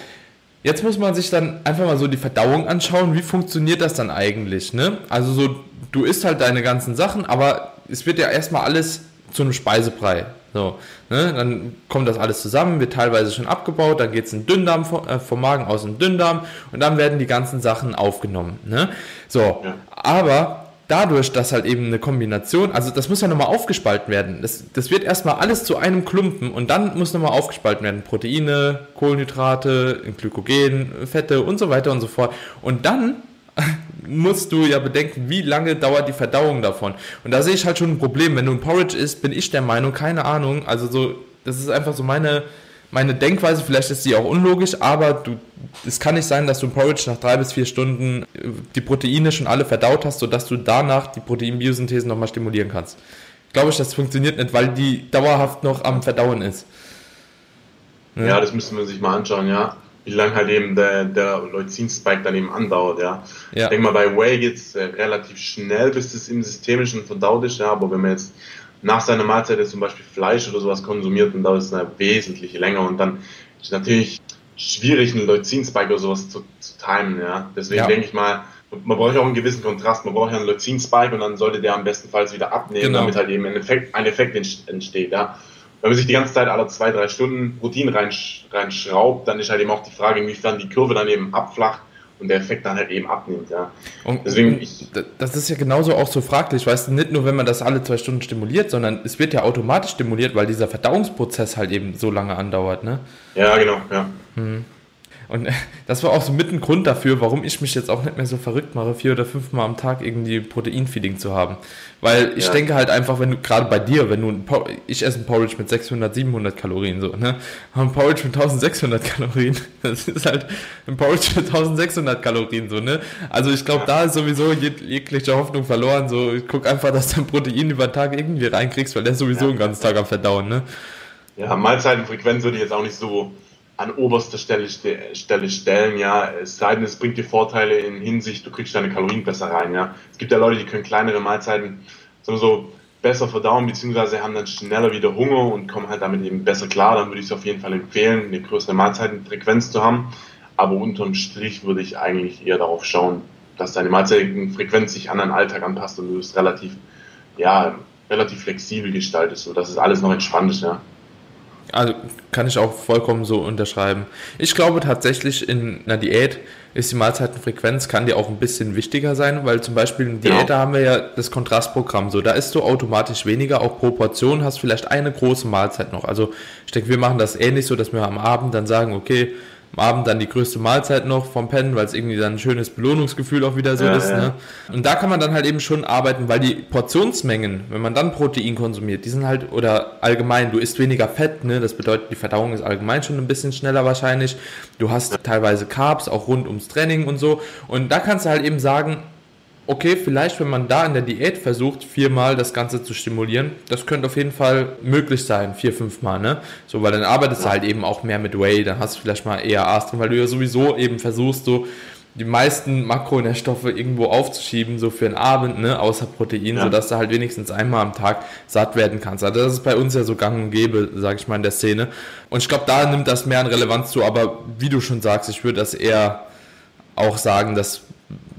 jetzt muss man sich dann einfach mal so die Verdauung anschauen. Wie funktioniert das dann eigentlich? Ne? Also so, du isst halt deine ganzen Sachen, aber es wird ja erstmal alles zu einem Speisebrei. So, ne? Dann kommt das alles zusammen, wird teilweise schon abgebaut, dann geht es in den Dünndarm äh, vom Magen aus in den Dünndarm und dann werden die ganzen Sachen aufgenommen. Ne? So, ja. aber dadurch, dass halt eben eine Kombination, also das muss ja nochmal aufgespalten werden. Das, das wird erstmal alles zu einem Klumpen und dann muss nochmal aufgespalten werden. Proteine, Kohlenhydrate, Glykogen, Fette und so weiter und so fort. Und dann musst du ja bedenken, wie lange dauert die Verdauung davon. Und da sehe ich halt schon ein Problem. Wenn du ein Porridge isst, bin ich der Meinung, keine Ahnung, also so, das ist einfach so meine, meine Denkweise, vielleicht ist die auch unlogisch, aber du, es kann nicht sein, dass du ein Porridge nach drei bis vier Stunden äh, die Proteine schon alle verdaut hast, sodass du danach die Proteinbiosynthese nochmal stimulieren kannst. Glaube ich, das funktioniert nicht, weil die dauerhaft noch am Verdauen ist. Ja, ja das müsste man sich mal anschauen, ja wie lange halt eben der, der Leucin-Spike dann eben andauert, ja. ja. Ich denke mal, bei Whey geht es äh, relativ schnell, bis es im Systemischen verdaut ist, ja, aber wenn man jetzt nach seiner Mahlzeit jetzt zum Beispiel Fleisch oder sowas konsumiert, dann dauert es eine wesentlich länger und dann ist natürlich schwierig, einen Leucin-Spike oder sowas zu, zu timen, ja. Deswegen ja. denke ich mal, man braucht ja auch einen gewissen Kontrast, man braucht ja einen Leucin-Spike und dann sollte der am bestenfalls wieder abnehmen, genau. damit halt eben ein Effekt, ein Effekt entsteht, ja wenn man sich die ganze Zeit alle zwei, drei Stunden Routinen reinschraubt, dann ist halt eben auch die Frage, inwiefern die Kurve dann eben abflacht und der Effekt dann halt eben abnimmt, ja. Und Deswegen ich, das ist ja genauso auch so fraglich, weißt du, nicht nur wenn man das alle zwei Stunden stimuliert, sondern es wird ja automatisch stimuliert, weil dieser Verdauungsprozess halt eben so lange andauert, ne? Ja, genau, ja. Hm. Und das war auch so mit ein Grund dafür, warum ich mich jetzt auch nicht mehr so verrückt mache, vier oder fünfmal am Tag irgendwie Proteinfeeding zu haben. Weil ich ja. denke halt einfach, wenn du, gerade bei dir, wenn du, ein ich esse ein Porridge mit 600, 700 Kalorien, so, ne? ein Porridge mit 1600 Kalorien, das ist halt ein Porridge mit 1600 Kalorien, so, ne? Also ich glaube, da ist sowieso jeg jegliche Hoffnung verloren, so, ich guck einfach, dass du ein Protein über den Tag irgendwie reinkriegst, weil der ist sowieso ja. den ganzen Tag am Verdauen, ne? Ja, Mahlzeitenfrequenz würde ich jetzt auch nicht so an oberster Stelle, Stelle stellen, ja, es sei denn, es bringt dir Vorteile in Hinsicht, du kriegst deine Kalorien besser rein, ja. Es gibt ja Leute, die können kleinere Mahlzeiten so besser verdauen, beziehungsweise haben dann schneller wieder Hunger und kommen halt damit eben besser klar, dann würde ich es auf jeden Fall empfehlen, eine größere Mahlzeitenfrequenz zu haben. Aber unterm Strich würde ich eigentlich eher darauf schauen, dass deine Mahlzeitenfrequenz sich an deinen Alltag anpasst und du es relativ, ja, relativ flexibel gestaltest, sodass es alles noch entspannt ist, ja. Also kann ich auch vollkommen so unterschreiben. Ich glaube tatsächlich in einer Diät ist die Mahlzeitenfrequenz kann dir auch ein bisschen wichtiger sein, weil zum Beispiel in Diät ja. haben wir ja das Kontrastprogramm so, da isst du automatisch weniger, auch pro Portion hast vielleicht eine große Mahlzeit noch. Also ich denke, wir machen das ähnlich so, dass wir am Abend dann sagen, okay, am Abend dann die größte Mahlzeit noch vom Pennen, weil es irgendwie dann ein schönes Belohnungsgefühl auch wieder so ja, ist. Ja. Ne? Und da kann man dann halt eben schon arbeiten, weil die Portionsmengen, wenn man dann Protein konsumiert, die sind halt, oder allgemein, du isst weniger Fett, ne? das bedeutet, die Verdauung ist allgemein schon ein bisschen schneller wahrscheinlich. Du hast teilweise Carbs, auch rund ums Training und so. Und da kannst du halt eben sagen, okay, vielleicht, wenn man da in der Diät versucht, viermal das Ganze zu stimulieren, das könnte auf jeden Fall möglich sein, vier, fünfmal, ne? So, weil dann arbeitest du halt eben auch mehr mit Whey, dann hast du vielleicht mal eher Aas drin, weil du ja sowieso eben versuchst, so die meisten Makronährstoffe irgendwo aufzuschieben, so für den Abend, ne, außer Protein, ja. sodass du halt wenigstens einmal am Tag satt werden kannst. Also das ist bei uns ja so gang und gäbe, sag ich mal, in der Szene. Und ich glaube, da nimmt das mehr an Relevanz zu, aber wie du schon sagst, ich würde das eher auch sagen, dass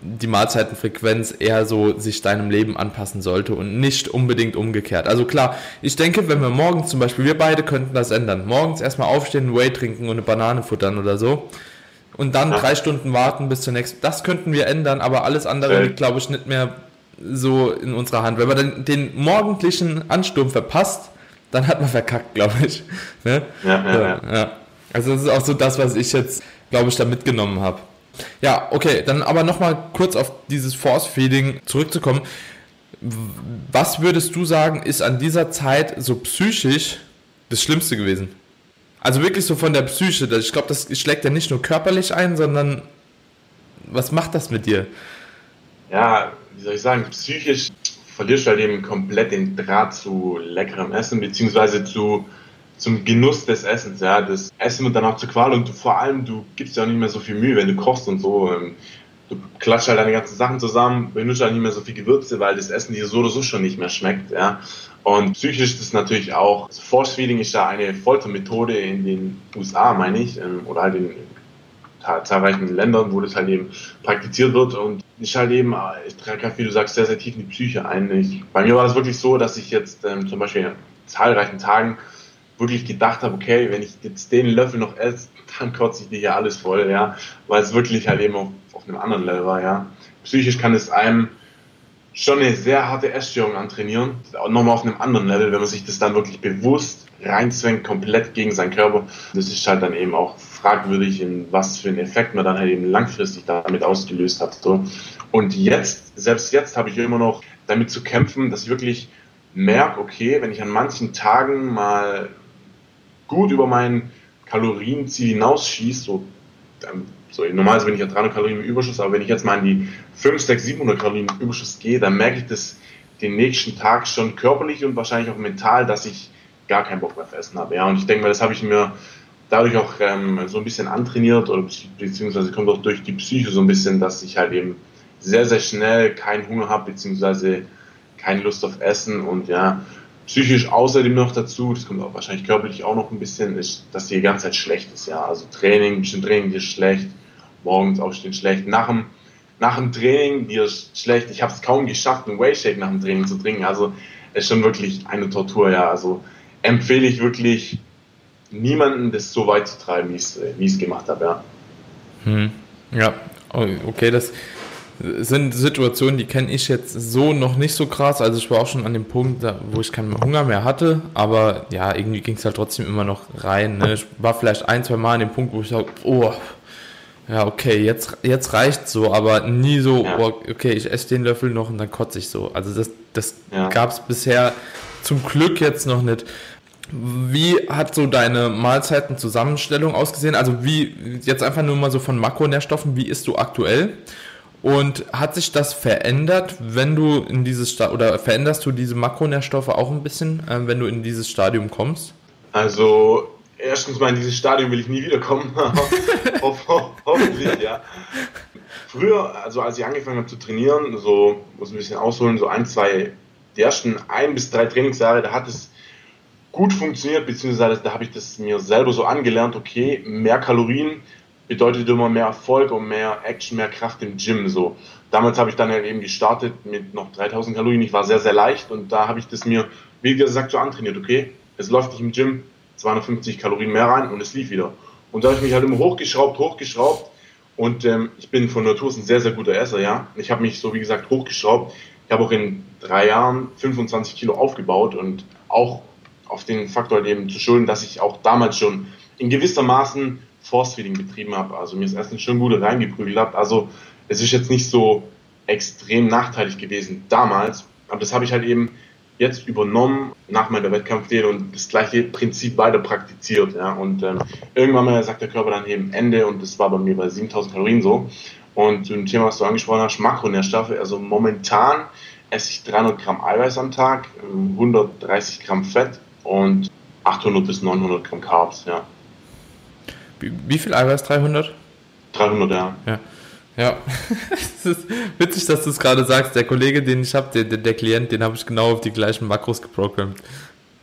die Mahlzeitenfrequenz eher so sich deinem Leben anpassen sollte und nicht unbedingt umgekehrt. Also klar, ich denke, wenn wir morgens zum Beispiel, wir beide könnten das ändern. Morgens erstmal aufstehen, Whey trinken und eine Banane futtern oder so. Und dann ja. drei Stunden warten bis zur nächsten. Das könnten wir ändern, aber alles andere liegt, glaube ich, nicht mehr so in unserer Hand. Wenn man den, den morgendlichen Ansturm verpasst, dann hat man verkackt, glaube ich. Ne? Ja, ja, ja, ja. Also das ist auch so das, was ich jetzt, glaube ich, da mitgenommen habe. Ja, okay, dann aber nochmal kurz auf dieses Force-Feeding zurückzukommen. Was würdest du sagen, ist an dieser Zeit so psychisch das Schlimmste gewesen? Also wirklich so von der Psyche. Ich glaube, das schlägt ja nicht nur körperlich ein, sondern was macht das mit dir? Ja, wie soll ich sagen, psychisch verlierst du halt eben komplett den Draht zu leckerem Essen, beziehungsweise zu zum Genuss des Essens. Ja, das Essen wird dann auch zur Qual und du, vor allem du gibst ja auch nicht mehr so viel Mühe, wenn du kochst und so. Ähm, du klatscht halt deine ganzen Sachen zusammen, benutzt halt nicht mehr so viel Gewürze, weil das Essen dir so oder so schon nicht mehr schmeckt. Ja. Und psychisch ist es natürlich auch, also Force Feeding ist ja eine Foltermethode in den USA, meine ich, ähm, oder halt in zahlreichen Ländern, wo das halt eben praktiziert wird und ich halt eben, ich trage wie du sagst, sehr, sehr tief in die Psyche ein. Ich, bei mir war das wirklich so, dass ich jetzt ähm, zum Beispiel in zahlreichen Tagen wirklich gedacht habe, okay, wenn ich jetzt den Löffel noch esse, dann kotze ich dir hier alles voll, ja, weil es wirklich halt eben auf, auf einem anderen Level war, ja. Psychisch kann es einem schon eine sehr harte Essstörung antrainieren, auch nochmal auf einem anderen Level, wenn man sich das dann wirklich bewusst reinzwängt, komplett gegen seinen Körper. Das ist halt dann eben auch fragwürdig, in was für einen Effekt man dann halt eben langfristig damit ausgelöst hat. So. Und jetzt, selbst jetzt habe ich immer noch damit zu kämpfen, dass ich wirklich merke, okay, wenn ich an manchen Tagen mal gut über mein Kalorienziel hinausschieße, so, so normalerweise bin ich ja 300 Kalorien im Überschuss, aber wenn ich jetzt mal an die 5, 6, 700 Kalorien im Überschuss gehe, dann merke ich das den nächsten Tag schon körperlich und wahrscheinlich auch mental, dass ich gar keinen Bock mehr auf Essen habe. Ja, und ich denke mal, das habe ich mir dadurch auch ähm, so ein bisschen antrainiert oder beziehungsweise kommt auch durch die Psyche so ein bisschen, dass ich halt eben sehr, sehr schnell keinen Hunger habe, beziehungsweise keine Lust auf Essen und ja, psychisch außerdem noch dazu, das kommt auch wahrscheinlich körperlich auch noch ein bisschen, ist, dass die ganze Zeit schlecht ist. Ja, also Training, bisschen Training dir schlecht, morgens aufstehen schlecht, nach dem, nach dem Training dir schlecht. Ich habe es kaum geschafft, einen Wayshake nach dem Training zu trinken. Also ist schon wirklich eine Tortur. Ja, also empfehle ich wirklich niemanden, das so weit zu treiben, wie ich es gemacht habe. Ja. Hm. Ja, okay, das sind Situationen, die kenne ich jetzt so noch nicht so krass. Also ich war auch schon an dem Punkt, wo ich keinen Hunger mehr hatte, aber ja, irgendwie ging es halt trotzdem immer noch rein. Ne? Ich war vielleicht ein, zwei Mal an dem Punkt, wo ich sage, oh, ja, okay, jetzt, jetzt reicht so, aber nie so, ja. oh, okay, ich esse den Löffel noch und dann kotze ich so. Also das, das ja. gab es bisher zum Glück jetzt noch nicht. Wie hat so deine Mahlzeitenzusammenstellung ausgesehen? Also wie, jetzt einfach nur mal so von Makronährstoffen, wie isst du aktuell? Und hat sich das verändert, wenn du in dieses Sta oder veränderst du diese Makronährstoffe auch ein bisschen, äh, wenn du in dieses Stadium kommst? Also erstens mal in dieses Stadium will ich nie wiederkommen. Hoff, ho hoffentlich, ja. Früher, also als ich angefangen habe zu trainieren, so muss ein bisschen ausholen, so ein, zwei, die ersten ein bis drei Trainingsjahre, da hat es gut funktioniert, beziehungsweise da habe ich das mir selber so angelernt, okay, mehr Kalorien bedeutet immer mehr Erfolg und mehr Action, mehr Kraft im Gym. So. Damals habe ich dann halt eben gestartet mit noch 3000 Kalorien. Ich war sehr, sehr leicht und da habe ich das mir, wie gesagt, so antrainiert. Okay, es läuft nicht im Gym 250 Kalorien mehr rein und es lief wieder. Und da habe ich mich halt immer hochgeschraubt, hochgeschraubt und ähm, ich bin von Natur ein sehr, sehr guter Esser, ja. Ich habe mich so, wie gesagt, hochgeschraubt. Ich habe auch in drei Jahren 25 Kilo aufgebaut und auch auf den Faktor eben zu schulden, dass ich auch damals schon in gewisser Maßen Force-Feeding betrieben habe, also mir das Essen schon gut reingeprügelt habe. Also es ist jetzt nicht so extrem nachteilig gewesen damals, aber das habe ich halt eben jetzt übernommen nach meiner Wettkampfdiät und das gleiche Prinzip weiter praktiziert. Ja. Und ähm, irgendwann mal sagt der Körper dann eben Ende und das war bei mir bei 7000 Kalorien so. Und zu Thema, was du angesprochen hast, Makronährstoffe, also momentan esse ich 300 Gramm Eiweiß am Tag, 130 Gramm Fett und 800 bis 900 Gramm Carbs, ja. Wie, viel Eiweiß? 300? 300, ja. Ja, Ja, es ist witzig, dass du es gerade sagst. Der Kollege, den ich habe, der, der, der Klient, den habe ich genau auf die gleichen Makros geprogrammt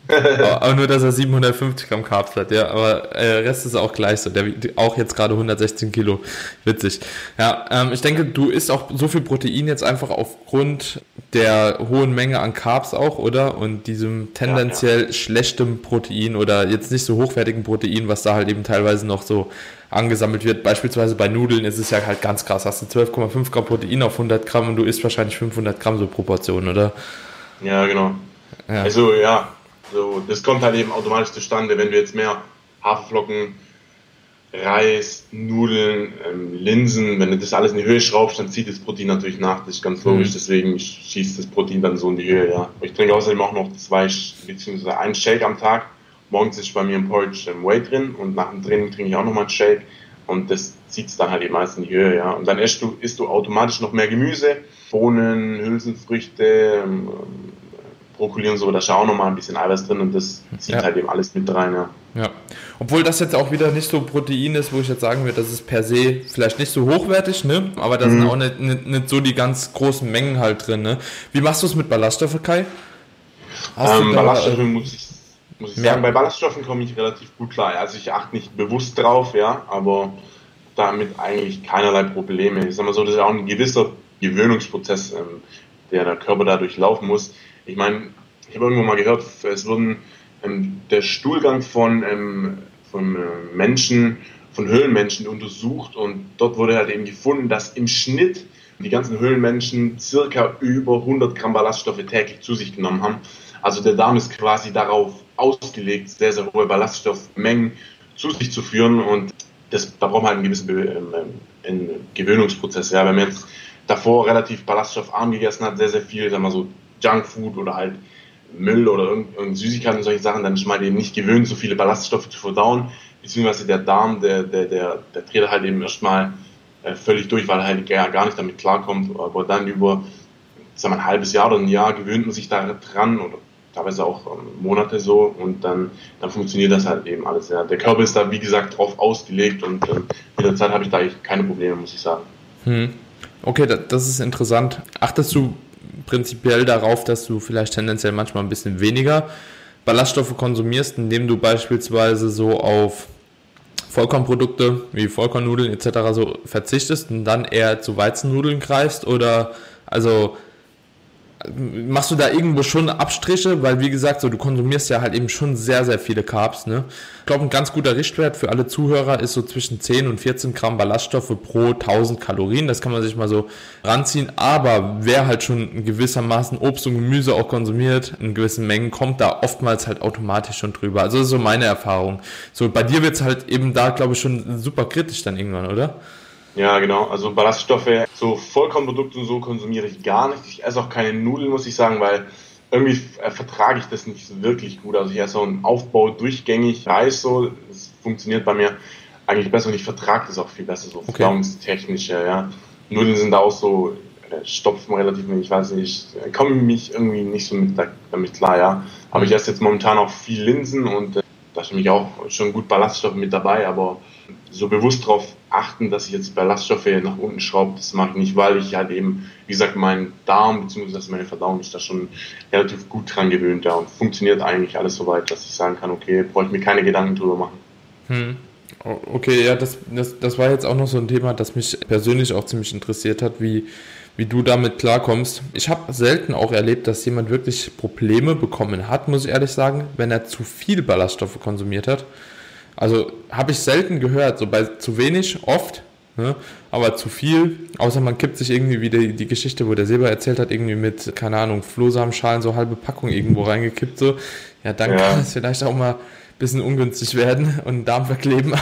aber nur, dass er 750 Gramm Carbs hat, ja. Aber äh, Rest ist auch gleich so. Der wiegt auch jetzt gerade 116 Kilo. Witzig. Ja, ähm, ich denke, du isst auch so viel Protein jetzt einfach aufgrund der hohen Menge an Carbs auch, oder? Und diesem tendenziell ja, ja. schlechtem Protein oder jetzt nicht so hochwertigen Protein, was da halt eben teilweise noch so angesammelt wird. Beispielsweise bei Nudeln ist es ja halt ganz krass. Hast du 12,5 Gramm Protein auf 100 Gramm und du isst wahrscheinlich 500 Gramm so Proportionen, oder? Ja, genau. Ja. Also ja, so, das kommt halt eben automatisch zustande, wenn du jetzt mehr Haferflocken, Reis, Nudeln, ähm, Linsen, wenn du das alles in die Höhe schraubst, dann zieht das Protein natürlich nach. Das ist ganz logisch, mhm. deswegen schießt das Protein dann so in die Höhe, ja. Ich trinke außerdem auch noch zwei, beziehungsweise einen Shake am Tag. Morgens ist bei mir im Porridge ähm, Whey drin und nach dem Training trinke ich auch nochmal einen Shake und das zieht es dann halt eben meist in die Höhe, ja. Und dann isst du, isst du automatisch noch mehr Gemüse, Bohnen, Hülsenfrüchte, ähm, Brokkoli und so, da ist ja auch nochmal ein bisschen Eiweiß drin und das zieht ja. halt eben alles mit rein, ja. Ja. Obwohl das jetzt auch wieder nicht so Protein ist, wo ich jetzt sagen würde, das ist per se vielleicht nicht so hochwertig, ne? Aber da mhm. sind auch nicht, nicht, nicht, so die ganz großen Mengen halt drin, ne? Wie machst du es mit Ballaststoffen, Kai? Ähm, da, Ballaststoffe muss ich, muss ich sagen, bei Ballaststoffen komme ich relativ gut klar. Also ich achte nicht bewusst drauf, ja, aber damit eigentlich keinerlei Probleme. Ich sag mal so, das ist auch ein gewisser Gewöhnungsprozess, ähm, der der Körper da durchlaufen muss ich meine, ich habe irgendwo mal gehört, es wurden ähm, der Stuhlgang von, ähm, von äh, Menschen, von Höhlenmenschen untersucht und dort wurde halt eben gefunden, dass im Schnitt die ganzen Höhlenmenschen circa über 100 Gramm Ballaststoffe täglich zu sich genommen haben. Also der Darm ist quasi darauf ausgelegt, sehr, sehr hohe Ballaststoffmengen zu sich zu führen und das, da braucht man halt einen gewissen ähm, einen Gewöhnungsprozess. Ja, wenn man jetzt davor relativ ballaststoffarm gegessen hat, sehr, sehr viel, sagen wir so Junkfood oder halt Müll oder Süßigkeiten und solche Sachen, dann ist man eben nicht gewöhnt, so viele Ballaststoffe zu verdauen, beziehungsweise der Darm, der, der, der, der dreht halt eben erstmal äh, völlig durch, weil er halt gar nicht damit klarkommt, aber dann über sagen wir, ein halbes Jahr oder ein Jahr gewöhnt man sich da dran oder teilweise auch ähm, Monate so und dann, dann funktioniert das halt eben alles. Ja. Der Körper ist da, wie gesagt, drauf ausgelegt und ähm, mit der Zeit habe ich da eigentlich keine Probleme, muss ich sagen. Hm. Okay, das ist interessant. Achtest du prinzipiell darauf, dass du vielleicht tendenziell manchmal ein bisschen weniger Ballaststoffe konsumierst, indem du beispielsweise so auf Vollkornprodukte wie Vollkornnudeln etc. so verzichtest und dann eher zu Weizennudeln greifst oder also machst du da irgendwo schon Abstriche, weil wie gesagt, so du konsumierst ja halt eben schon sehr, sehr viele Carbs, ne? Ich glaube, ein ganz guter Richtwert für alle Zuhörer ist so zwischen 10 und 14 Gramm Ballaststoffe pro 1000 Kalorien. Das kann man sich mal so ranziehen. Aber wer halt schon gewissermaßen Obst und Gemüse auch konsumiert, in gewissen Mengen, kommt da oftmals halt automatisch schon drüber. Also das ist so meine Erfahrung. So, bei dir wird es halt eben da, glaube ich, schon super kritisch dann irgendwann, oder? Ja, genau. Also Ballaststoffe, so Vollkornprodukte und so konsumiere ich gar nicht. Ich esse auch keine Nudeln, muss ich sagen, weil irgendwie äh, vertrage ich das nicht wirklich gut. Also ich esse so einen Aufbau durchgängig Reis so. Das funktioniert bei mir eigentlich besser und ich vertrage das auch viel besser, so okay. verdauungstechnische, ja. Nudeln sind da auch so, äh, stopfen relativ, ich weiß nicht, komme mich irgendwie nicht so mit, damit klar, ja. Aber ich esse jetzt momentan auch viel Linsen und äh, da ist nämlich auch schon gut Ballaststoffe mit dabei, aber so bewusst darauf achten, dass ich jetzt Ballaststoffe nach unten schraube, das mache ich nicht, weil ich halt eben, wie gesagt, mein Darm bzw. meine Verdauung ist da schon relativ gut dran gewöhnt, ja, und funktioniert eigentlich alles soweit, dass ich sagen kann, okay, brauche ich mir keine Gedanken drüber machen. Hm. Okay, ja, das, das, das war jetzt auch noch so ein Thema, das mich persönlich auch ziemlich interessiert hat, wie, wie du damit klarkommst. Ich habe selten auch erlebt, dass jemand wirklich Probleme bekommen hat, muss ich ehrlich sagen, wenn er zu viel Ballaststoffe konsumiert hat. Also habe ich selten gehört, so bei zu wenig, oft, ne? aber zu viel, außer man kippt sich irgendwie wie die, die Geschichte, wo der Silber erzählt hat, irgendwie mit, keine Ahnung, Flohsamenschalen so halbe Packung irgendwo reingekippt, so. Ja, dann ja. kann es vielleicht auch mal ein bisschen ungünstig werden und Darm verkleben.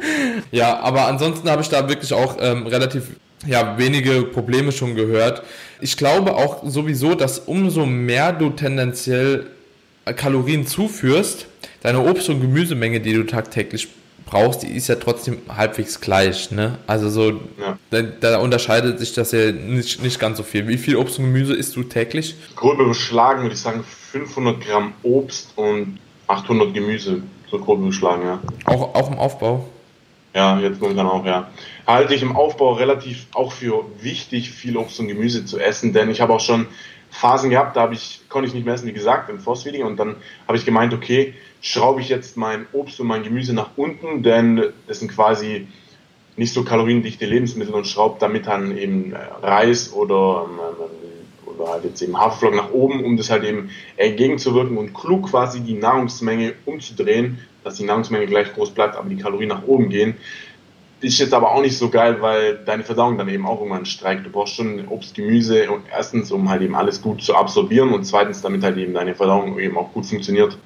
ja, aber ansonsten habe ich da wirklich auch ähm, relativ ja, wenige Probleme schon gehört. Ich glaube auch sowieso, dass umso mehr du tendenziell Kalorien zuführst, deine Obst- und Gemüsemenge, die du tagtäglich brauchst, die ist ja trotzdem halbwegs gleich. Ne? Also so, ja. da, da, unterscheidet sich das ja nicht, nicht ganz so viel. Wie viel Obst und Gemüse isst du täglich? Grob überschlagen würde ich sagen 500 Gramm Obst und 800 Gemüse, so grob überschlagen, ja. Auch, auch im Aufbau? Ja, jetzt momentan auch, ja. Halte ich im Aufbau relativ auch für wichtig, viel Obst und Gemüse zu essen, denn ich habe auch schon Phasen gehabt, da habe ich, konnte ich nicht mehr essen, wie gesagt, im Force-Feeding und dann habe ich gemeint, okay, schraube ich jetzt mein Obst und mein Gemüse nach unten, denn das sind quasi nicht so kaloriendichte Lebensmittel und schraube damit dann eben äh, Reis oder, ähm, oder halt jetzt eben Haferflocken nach oben, um das halt eben entgegenzuwirken und klug quasi die Nahrungsmenge umzudrehen, dass die Nahrungsmenge gleich groß bleibt, aber die Kalorien nach oben gehen. Ist jetzt aber auch nicht so geil, weil deine Verdauung dann eben auch irgendwann streikt. Du brauchst schon Obst, Gemüse und erstens, um halt eben alles gut zu absorbieren und zweitens, damit halt eben deine Verdauung eben auch gut funktioniert.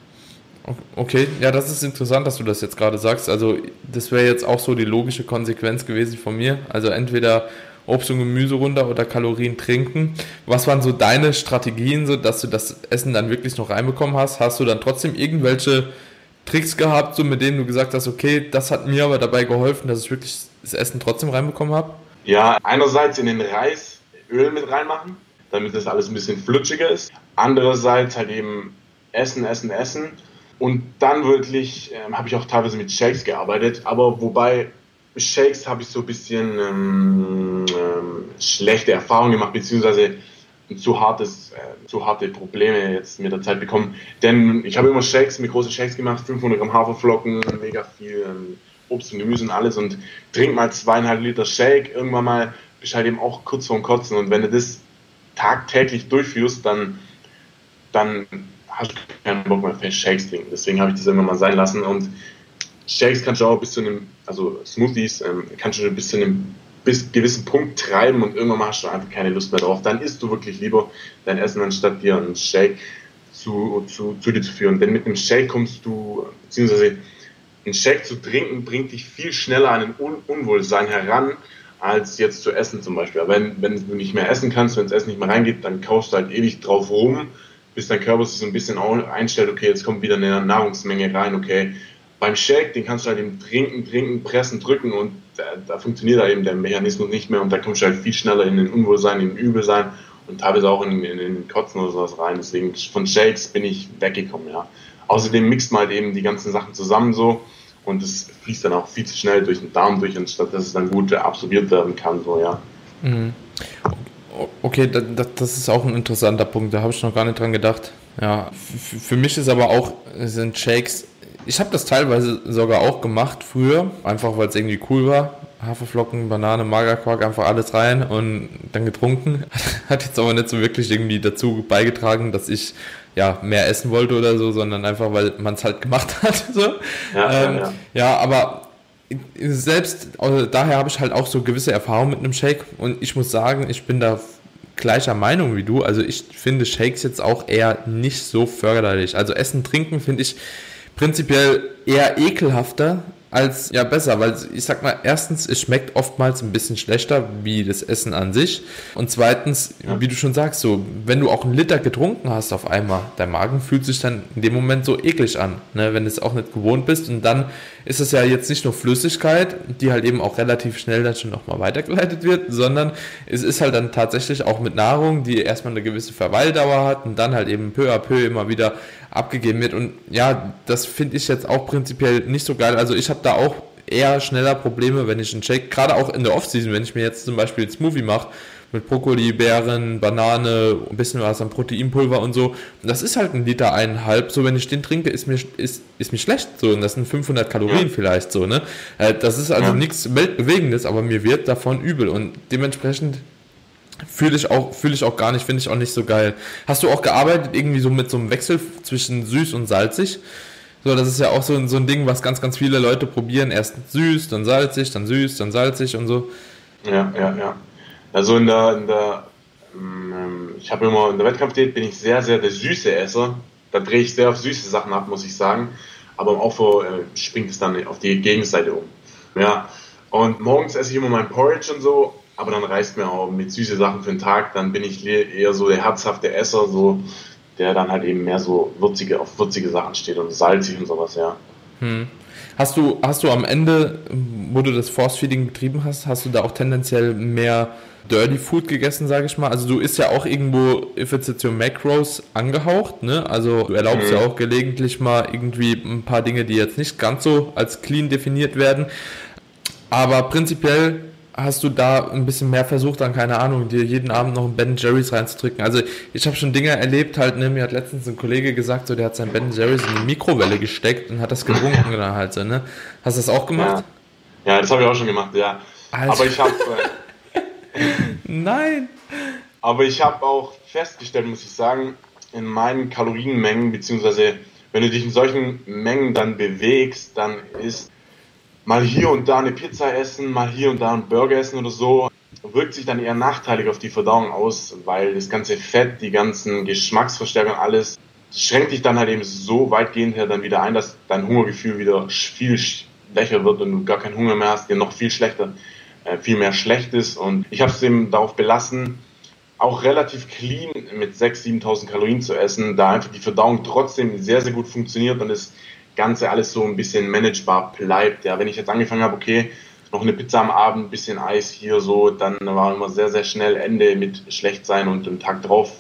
Okay, ja, das ist interessant, dass du das jetzt gerade sagst. Also, das wäre jetzt auch so die logische Konsequenz gewesen von mir. Also, entweder Obst und Gemüse runter oder Kalorien trinken. Was waren so deine Strategien, so dass du das Essen dann wirklich noch reinbekommen hast? Hast du dann trotzdem irgendwelche Tricks gehabt, so mit denen du gesagt hast, okay, das hat mir aber dabei geholfen, dass ich wirklich das Essen trotzdem reinbekommen habe? Ja, einerseits in den Reis Öl mit reinmachen, damit das alles ein bisschen flutschiger ist. Andererseits halt eben Essen, Essen, Essen und dann wirklich ähm, habe ich auch teilweise mit Shakes gearbeitet, aber wobei Shakes habe ich so ein bisschen ähm, ähm, schlechte Erfahrungen gemacht, beziehungsweise zu hartes, äh, zu harte Probleme jetzt mit der Zeit bekommen. Denn ich habe immer Shakes, mit großen Shakes gemacht, 500 Gramm Haferflocken, mega viel ähm, Obst und Gemüse und alles und trink mal zweieinhalb Liter Shake. Irgendwann mal bist halt eben auch kurz vorm Kotzen und wenn du das tagtäglich durchführst, dann, dann hast du keinen Bock mehr für Shakes trinken. Deswegen habe ich das irgendwann mal sein lassen. Und Shakes kannst du auch bis zu einem, also Smoothies, ähm, kannst du bis zu einem bis gewissen Punkt treiben und irgendwann hast du einfach keine Lust mehr drauf. Dann isst du wirklich lieber dein Essen, anstatt dir einen Shake zu, zu, zu dir zu führen. Denn mit einem Shake kommst du, beziehungsweise einen Shake zu trinken, bringt dich viel schneller an ein Un Unwohlsein heran, als jetzt zu essen zum Beispiel. Wenn, wenn du nicht mehr essen kannst, wenn das Essen nicht mehr reingeht, dann kaufst du halt ewig drauf rum bis dein Körper sich so ein bisschen einstellt, okay, jetzt kommt wieder eine Nahrungsmenge rein, okay. Beim Shake, den kannst du halt eben trinken, trinken, pressen, drücken und da, da funktioniert da eben der Mechanismus nicht mehr und da kommst du halt viel schneller in den Unwohlsein, in den Übelsein und teilweise auch in, in, in den Kotzen oder sowas rein. Deswegen von Shakes bin ich weggekommen, ja. Außerdem mixt man halt eben die ganzen Sachen zusammen so und es fließt dann auch viel zu schnell durch den Darm durch, anstatt dass es dann gut absorbiert werden kann, so, ja. Mhm. Okay, das ist auch ein interessanter Punkt, da habe ich noch gar nicht dran gedacht. Ja, für mich ist aber auch, sind Shakes, ich habe das teilweise sogar auch gemacht früher, einfach weil es irgendwie cool war. Haferflocken, Banane, Magerquark, einfach alles rein und dann getrunken. Hat jetzt aber nicht so wirklich irgendwie dazu beigetragen, dass ich ja mehr essen wollte oder so, sondern einfach, weil man es halt gemacht hat. So. Ja, ähm, ja, ja. ja, aber selbst, also daher habe ich halt auch so gewisse Erfahrungen mit einem Shake und ich muss sagen, ich bin da gleicher Meinung wie du. Also ich finde Shakes jetzt auch eher nicht so förderlich. Also Essen, Trinken finde ich prinzipiell eher ekelhafter als ja besser, weil ich sag mal, erstens, es schmeckt oftmals ein bisschen schlechter wie das Essen an sich. Und zweitens, ja. wie du schon sagst, so, wenn du auch einen Liter getrunken hast auf einmal, dein Magen fühlt sich dann in dem Moment so eklig an, ne, wenn du es auch nicht gewohnt bist. Und dann ist es ja jetzt nicht nur Flüssigkeit, die halt eben auch relativ schnell dann schon nochmal weitergeleitet wird, sondern es ist halt dann tatsächlich auch mit Nahrung, die erstmal eine gewisse Verweildauer hat und dann halt eben peu à peu immer wieder abgegeben wird. Und ja, das finde ich jetzt auch prinzipiell nicht so geil. Also ich habe da auch eher schneller Probleme, wenn ich einen Shake, gerade auch in der Offseason, wenn ich mir jetzt zum Beispiel einen Smoothie mache, mit Brokkoli, Beeren, Banane, ein bisschen was an Proteinpulver und so. Das ist halt ein Liter eineinhalb. So, wenn ich den trinke, ist mir, ist, ist mir schlecht. So, und das sind 500 Kalorien ja. vielleicht so, ne? Äh, das ist also ja. nichts Weltbewegendes, aber mir wird davon übel. Und dementsprechend Fühle ich auch, fühle ich auch gar nicht, finde ich auch nicht so geil. Hast du auch gearbeitet irgendwie so mit so einem Wechsel zwischen süß und salzig? So, das ist ja auch so, ein, so ein Ding, was ganz, ganz viele Leute probieren. Erst süß, dann salzig, dann süß, dann salzig und so. Ja, ja, ja. Also in der, in der ähm, ich habe immer in der Wettkampfdiät bin ich sehr, sehr der süße Esser. Da drehe ich sehr auf süße Sachen ab, muss ich sagen. Aber im Aufbau äh, springt es dann auf die Gegenseite um. Ja. Und morgens esse ich immer mein Porridge und so aber dann reißt mir auch mit süße Sachen für den Tag, dann bin ich eher so der herzhafte Esser, so der dann halt eben mehr so würzige, auf würzige Sachen steht und salzig und sowas, ja. Hm. Hast du, hast du am Ende, wo du das Force Feeding betrieben hast, hast du da auch tendenziell mehr Dirty Food gegessen, sage ich mal? Also du isst ja auch irgendwo, if it's your Macros, angehaucht, ne? Also du erlaubst mhm. ja auch gelegentlich mal irgendwie ein paar Dinge, die jetzt nicht ganz so als clean definiert werden. Aber prinzipiell hast du da ein bisschen mehr versucht, dann keine Ahnung, dir jeden Abend noch ein Ben Jerry's reinzudrücken. Also ich habe schon Dinge erlebt, halt, ne, mir hat letztens ein Kollege gesagt, so, der hat sein Ben Jerry's in die Mikrowelle gesteckt und hat das gewunken dann halt so, ne? Hast du das auch gemacht? Ja, ja das habe ich auch schon gemacht, ja. Alter. Aber ich habe... Äh, Nein! Aber ich habe auch festgestellt, muss ich sagen, in meinen Kalorienmengen, beziehungsweise wenn du dich in solchen Mengen dann bewegst, dann ist mal hier und da eine Pizza essen, mal hier und da einen Burger essen oder so, wirkt sich dann eher nachteilig auf die Verdauung aus, weil das ganze Fett, die ganzen Geschmacksverstärker alles schränkt dich dann halt eben so weitgehend her dann wieder ein, dass dein Hungergefühl wieder viel schwächer wird und du gar keinen Hunger mehr hast, dir noch viel schlechter, äh, viel mehr schlecht ist. Und ich habe es eben darauf belassen, auch relativ clean mit 6.000, 7.000 Kalorien zu essen, da einfach die Verdauung trotzdem sehr, sehr gut funktioniert und es Ganze alles so ein bisschen managebar bleibt. Ja, wenn ich jetzt angefangen habe, okay, noch eine Pizza am Abend, ein bisschen Eis hier so, dann war immer sehr, sehr schnell Ende mit schlecht sein und den Tag drauf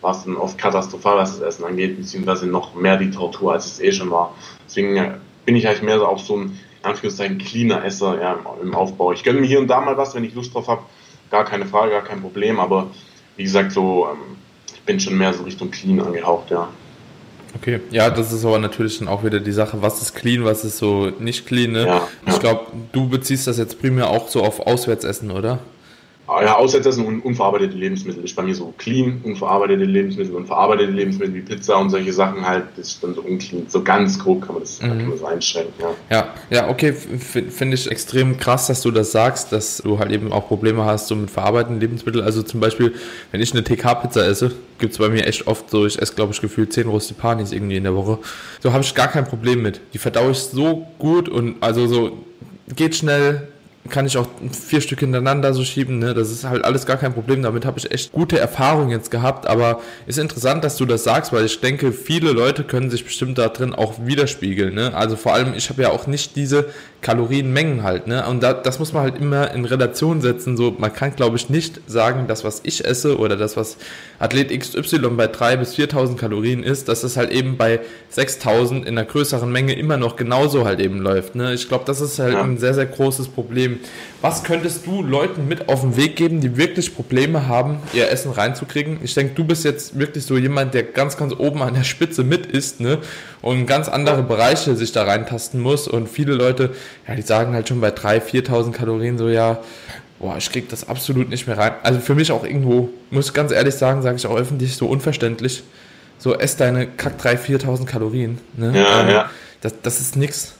war es dann oft katastrophal, was das Essen angeht, beziehungsweise noch mehr die Tortur, als es eh schon war. Deswegen äh, bin ich eigentlich mehr so auch so ein, in Anführungszeichen, cleaner Esser ja, im Aufbau. Ich gönne mir hier und da mal was, wenn ich Lust drauf habe, gar keine Frage, gar kein Problem, aber wie gesagt, so, ähm, ich bin schon mehr so Richtung clean angehaucht, ja. Okay, ja, das ist aber natürlich dann auch wieder die Sache, was ist clean, was ist so nicht clean. Ne? Ja, ich glaube, du beziehst das jetzt primär auch so auf Auswärtsessen, oder? Ah, ja, Auswärtsessen und unverarbeitete Lebensmittel ist bei mir so clean, unverarbeitete Lebensmittel und verarbeitete Lebensmittel wie Pizza und solche Sachen halt, das ist dann so unclean. So ganz grob kann man das, mhm. kann man das einschränken, ja. Ja, ja okay, finde ich extrem krass, dass du das sagst, dass du halt eben auch Probleme hast so mit verarbeiteten Lebensmitteln. Also zum Beispiel, wenn ich eine TK-Pizza esse, gibt es bei mir echt oft so, ich esse glaube ich gefühlt 10 Rostipanis irgendwie in der Woche. So habe ich gar kein Problem mit. Die verdaue ich so gut und also so geht schnell, kann ich auch vier Stück hintereinander so schieben. Ne? Das ist halt alles gar kein Problem. Damit habe ich echt gute Erfahrungen jetzt gehabt. Aber ist interessant, dass du das sagst, weil ich denke, viele Leute können sich bestimmt da drin auch widerspiegeln. Ne? Also vor allem, ich habe ja auch nicht diese Kalorienmengen halt. Ne? Und da, das muss man halt immer in Relation setzen. So, man kann, glaube ich, nicht sagen, das, was ich esse oder das, was Athlet XY bei 3.000 bis 4.000 Kalorien ist, dass es halt eben bei 6.000 in einer größeren Menge immer noch genauso halt eben läuft. Ne? Ich glaube, das ist halt ja. ein sehr, sehr großes Problem. Was könntest du Leuten mit auf den Weg geben, die wirklich Probleme haben, ihr Essen reinzukriegen? Ich denke, du bist jetzt wirklich so jemand, der ganz, ganz oben an der Spitze mit ist ne? und ganz andere Bereiche sich da reintasten muss. Und viele Leute, ja, die sagen halt schon bei 3.000, 4.000 Kalorien so, ja, boah, ich krieg das absolut nicht mehr rein. Also für mich auch irgendwo, muss ich ganz ehrlich sagen, sage ich auch öffentlich, so unverständlich. So, ess deine kack 3.000, 4.000 Kalorien. Ne? Ja, ähm, ja. Das, das ist nix.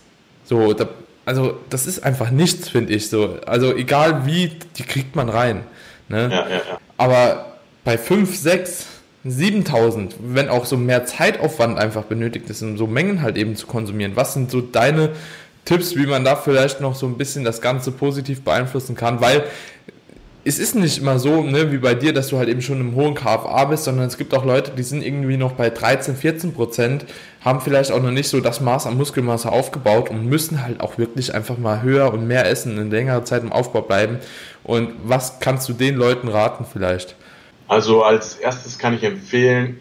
So, da, also das ist einfach nichts, finde ich so. Also egal wie, die kriegt man rein. Ne? Ja, ja, ja. Aber bei 5, 6, 7000, wenn auch so mehr Zeitaufwand einfach benötigt ist, um so Mengen halt eben zu konsumieren, was sind so deine Tipps, wie man da vielleicht noch so ein bisschen das Ganze positiv beeinflussen kann, weil es ist nicht immer so, ne, wie bei dir, dass du halt eben schon im hohen KFA bist, sondern es gibt auch Leute, die sind irgendwie noch bei 13, 14 Prozent, haben vielleicht auch noch nicht so das Maß an Muskelmasse aufgebaut und müssen halt auch wirklich einfach mal höher und mehr essen, in längerer Zeit im Aufbau bleiben. Und was kannst du den Leuten raten vielleicht? Also als erstes kann ich empfehlen,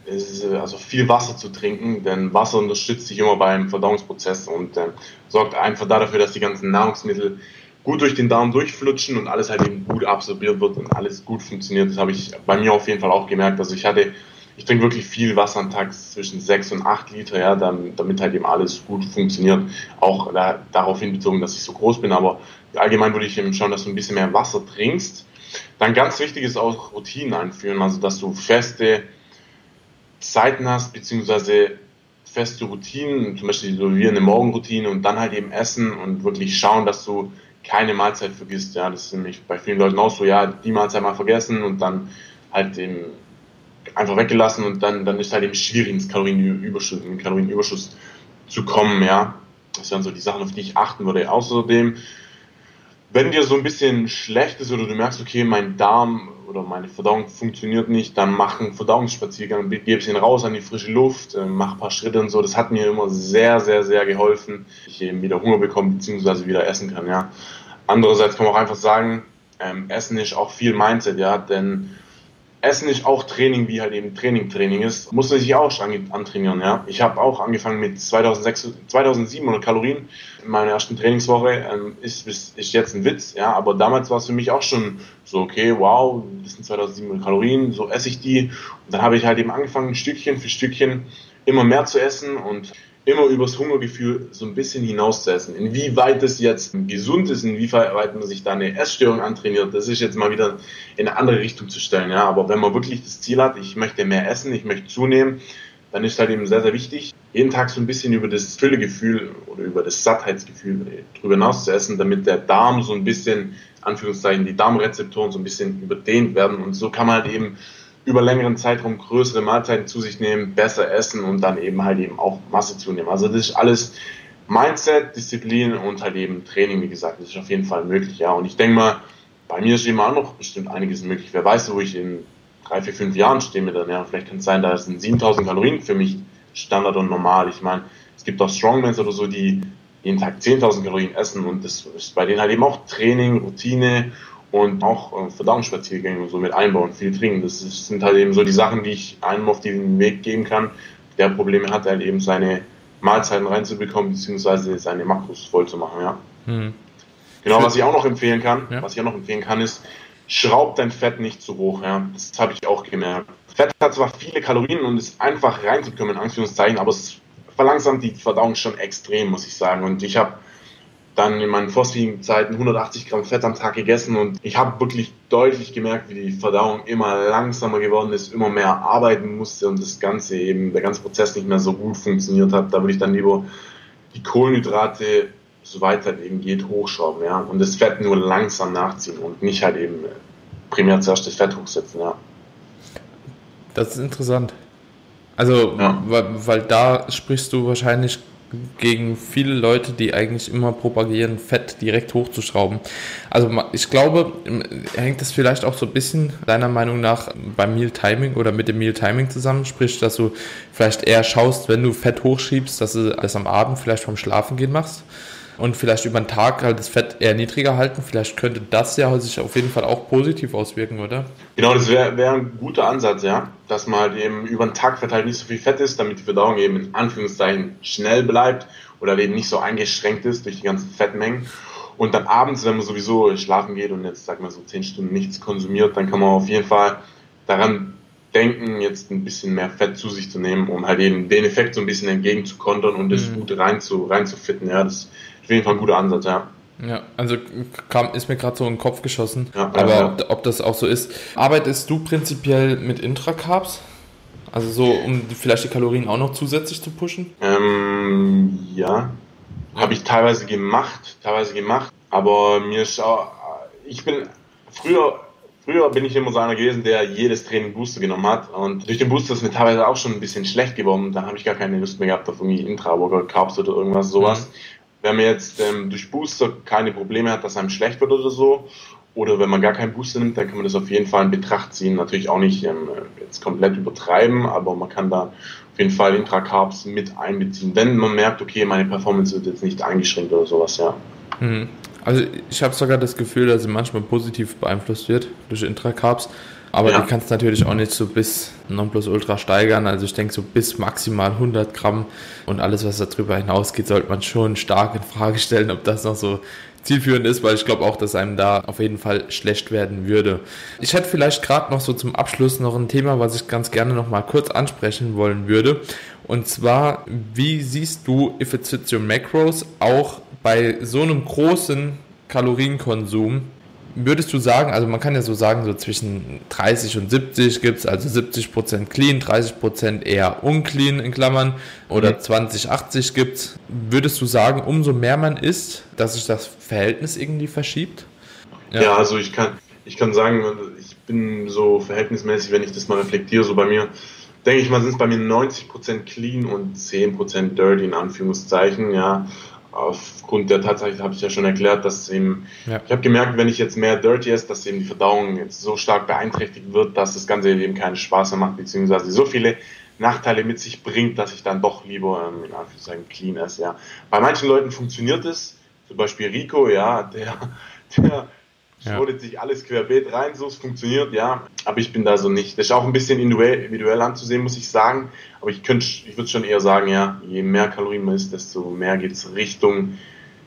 also viel Wasser zu trinken, denn Wasser unterstützt sich immer beim Verdauungsprozess und äh, sorgt einfach dafür, dass die ganzen Nahrungsmittel gut durch den Darm durchflutschen und alles halt eben gut absorbiert wird und alles gut funktioniert. Das habe ich bei mir auf jeden Fall auch gemerkt. Also ich hatte, ich trinke wirklich viel Wasser am Tag, zwischen 6 und 8 Liter, ja, dann, damit halt eben alles gut funktioniert. Auch da, darauf hinbezogen, dass ich so groß bin, aber allgemein würde ich eben schauen, dass du ein bisschen mehr Wasser trinkst dann ganz wichtig ist auch Routinen einführen, also dass du feste Zeiten hast, beziehungsweise feste Routinen, zum Beispiel so wie eine Morgenroutine und dann halt eben essen und wirklich schauen, dass du keine Mahlzeit vergisst. Ja, das ist nämlich bei vielen Leuten auch so, ja, die Mahlzeit mal vergessen und dann halt eben einfach weggelassen und dann, dann ist halt eben schwierig ins Kalorienüberschuss, in den Kalorienüberschuss zu kommen, ja. Das wären so die Sachen, auf die ich achten würde. Außerdem wenn dir so ein bisschen schlecht ist oder du merkst, okay, mein Darm oder meine Verdauung funktioniert nicht, dann mach einen Verdauungsspaziergang, geh ein bisschen raus an die frische Luft, äh, mach ein paar Schritte und so. Das hat mir immer sehr, sehr, sehr geholfen, ich eben wieder Hunger bekomme bzw. wieder essen kann. Ja. Andererseits kann man auch einfach sagen, ähm, Essen ist auch viel Mindset, ja, denn Essen ist auch Training, wie halt eben Training Training ist. Muss man sich auch schon antrainieren, ja. Ich habe auch angefangen mit 2006, 2700 Kalorien in meiner ersten Trainingswoche. Ähm, ist, ist, ist jetzt ein Witz, ja. Aber damals war es für mich auch schon so, okay, wow, das sind 2700 Kalorien, so esse ich die. Und dann habe ich halt eben angefangen, Stückchen für Stückchen immer mehr zu essen und immer übers Hungergefühl so ein bisschen hinaus zu essen. Inwieweit das jetzt gesund ist, inwieweit man sich da eine Essstörung antrainiert, das ist jetzt mal wieder in eine andere Richtung zu stellen. Ja, aber wenn man wirklich das Ziel hat, ich möchte mehr essen, ich möchte zunehmen, dann ist halt eben sehr, sehr wichtig, jeden Tag so ein bisschen über das Füllegefühl oder über das Sattheitsgefühl drüber hinaus zu essen, damit der Darm so ein bisschen, Anführungszeichen, die Darmrezeptoren so ein bisschen überdehnt werden. Und so kann man halt eben über längeren Zeitraum größere Mahlzeiten zu sich nehmen, besser essen und dann eben halt eben auch Masse zunehmen. Also das ist alles Mindset, Disziplin und halt eben Training, wie gesagt, das ist auf jeden Fall möglich, ja. Und ich denke mal, bei mir ist eben auch noch bestimmt einiges möglich. Wer weiß, wo ich in drei, vier, fünf Jahren stehe mit dann, ja. Vielleicht kann es sein, da sind 7000 Kalorien für mich Standard und normal. Ich meine, es gibt auch Strongmans oder so, die jeden Tag 10.000 Kalorien essen und das ist bei denen halt eben auch Training, Routine und auch äh, Verdauungsspaziergänge und so mit einbauen, viel trinken. Das ist, sind halt eben so die Sachen, die ich einem auf den Weg geben kann, der Probleme hat, halt eben seine Mahlzeiten reinzubekommen, beziehungsweise seine Makros voll zu machen, ja. Hm. Genau, was ich auch noch empfehlen kann, ja. was ich auch noch empfehlen kann, ist, schraub dein Fett nicht zu hoch, ja. Das habe ich auch gemerkt. Fett hat zwar viele Kalorien und ist einfach reinzukommen, in Anführungszeichen, aber es verlangsamt die Verdauung schon extrem, muss ich sagen. Und ich habe dann in meinen vorsichtigen Zeiten 180 Gramm Fett am Tag gegessen und ich habe wirklich deutlich gemerkt, wie die Verdauung immer langsamer geworden ist, immer mehr arbeiten musste und das Ganze eben, der ganze Prozess nicht mehr so gut funktioniert hat. Da würde ich dann lieber die Kohlenhydrate, soweit halt eben geht, hochschrauben, ja, und das Fett nur langsam nachziehen und nicht halt eben primär zuerst das Fett hochsetzen, ja. Das ist interessant. Also, ja. weil, weil da sprichst du wahrscheinlich gegen viele Leute, die eigentlich immer propagieren, Fett direkt hochzuschrauben. Also ich glaube, hängt das vielleicht auch so ein bisschen deiner Meinung nach beim Meal Timing oder mit dem Meal Timing zusammen, sprich, dass du vielleicht eher schaust, wenn du Fett hochschiebst, dass du das am Abend vielleicht vom Schlafengehen machst und vielleicht über den Tag halt das Fett eher niedriger halten. Vielleicht könnte das ja sich auf jeden Fall auch positiv auswirken, oder? Genau, das wäre wär ein guter Ansatz, ja. Dass man halt eben über den Tag verteilt nicht so viel Fett ist, damit die Verdauung eben in Anführungszeichen schnell bleibt oder eben nicht so eingeschränkt ist durch die ganzen Fettmengen. Und dann abends, wenn man sowieso schlafen geht und jetzt, sag mal, so zehn Stunden nichts konsumiert, dann kann man auf jeden Fall daran denken, jetzt ein bisschen mehr Fett zu sich zu nehmen, um halt eben den Effekt so ein bisschen entgegenzukontern und das mhm. gut rein zu, rein zu fitten. Ja, das auf jeden Fall ein guter Ansatz, ja. Ja, also kam, ist mir gerade so in den Kopf geschossen. Ja, aber ja. Ob, ob, das auch so ist. Arbeitest du prinzipiell mit Intracarbs? Also so, um vielleicht die Kalorien auch noch zusätzlich zu pushen? Ähm, ja, habe ich teilweise gemacht, teilweise gemacht. Aber mir ist auch, ich bin früher, früher bin ich immer so einer gewesen, der jedes Training Booster genommen hat. Und durch den Booster ist mir teilweise auch schon ein bisschen schlecht geworden. Da habe ich gar keine Lust mehr gehabt auf irgendwie Intra oder Carbs oder irgendwas sowas. Mhm wenn man jetzt ähm, durch Booster keine Probleme hat, dass einem schlecht wird oder so, oder wenn man gar keinen Booster nimmt, dann kann man das auf jeden Fall in Betracht ziehen. Natürlich auch nicht ähm, jetzt komplett übertreiben, aber man kann da auf jeden Fall Intracarbs mit einbeziehen, wenn man merkt, okay, meine Performance wird jetzt nicht eingeschränkt oder sowas, ja. Mhm. Also ich habe sogar das Gefühl, dass sie manchmal positiv beeinflusst wird durch Intracarbs. Aber ja. die kannst natürlich auch nicht so bis Nonplusultra steigern. Also ich denke so bis maximal 100 Gramm und alles, was darüber hinausgeht, sollte man schon stark in Frage stellen, ob das noch so zielführend ist, weil ich glaube auch, dass einem da auf jeden Fall schlecht werden würde. Ich hätte vielleicht gerade noch so zum Abschluss noch ein Thema, was ich ganz gerne noch mal kurz ansprechen wollen würde. Und zwar, wie siehst du Your Macros auch bei so einem großen Kalorienkonsum würdest du sagen, also man kann ja so sagen, so zwischen 30 und 70 gibt es, also 70% clean, 30% eher unclean in Klammern oder mhm. 20, 80 gibt es. Würdest du sagen, umso mehr man isst, dass sich das Verhältnis irgendwie verschiebt? Ja, ja also ich kann, ich kann sagen, ich bin so verhältnismäßig, wenn ich das mal reflektiere, so bei mir, denke ich mal, sind es bei mir 90% clean und 10% dirty in Anführungszeichen, ja aufgrund der Tatsache, habe ich ja schon erklärt, dass eben, ja. ich habe gemerkt, wenn ich jetzt mehr Dirty esse, dass eben die Verdauung jetzt so stark beeinträchtigt wird, dass das Ganze eben keinen Spaß mehr macht, beziehungsweise so viele Nachteile mit sich bringt, dass ich dann doch lieber ähm, in Anführungszeichen clean esse, ja. Bei manchen Leuten funktioniert es, zum Beispiel Rico, ja, der, der schrotet sich alles querbeet rein, so es funktioniert, ja. Aber ich bin da so nicht. Das ist auch ein bisschen individuell anzusehen, muss ich sagen. Aber ich könnte, ich würde schon eher sagen, ja, je mehr Kalorien man isst, desto mehr geht es Richtung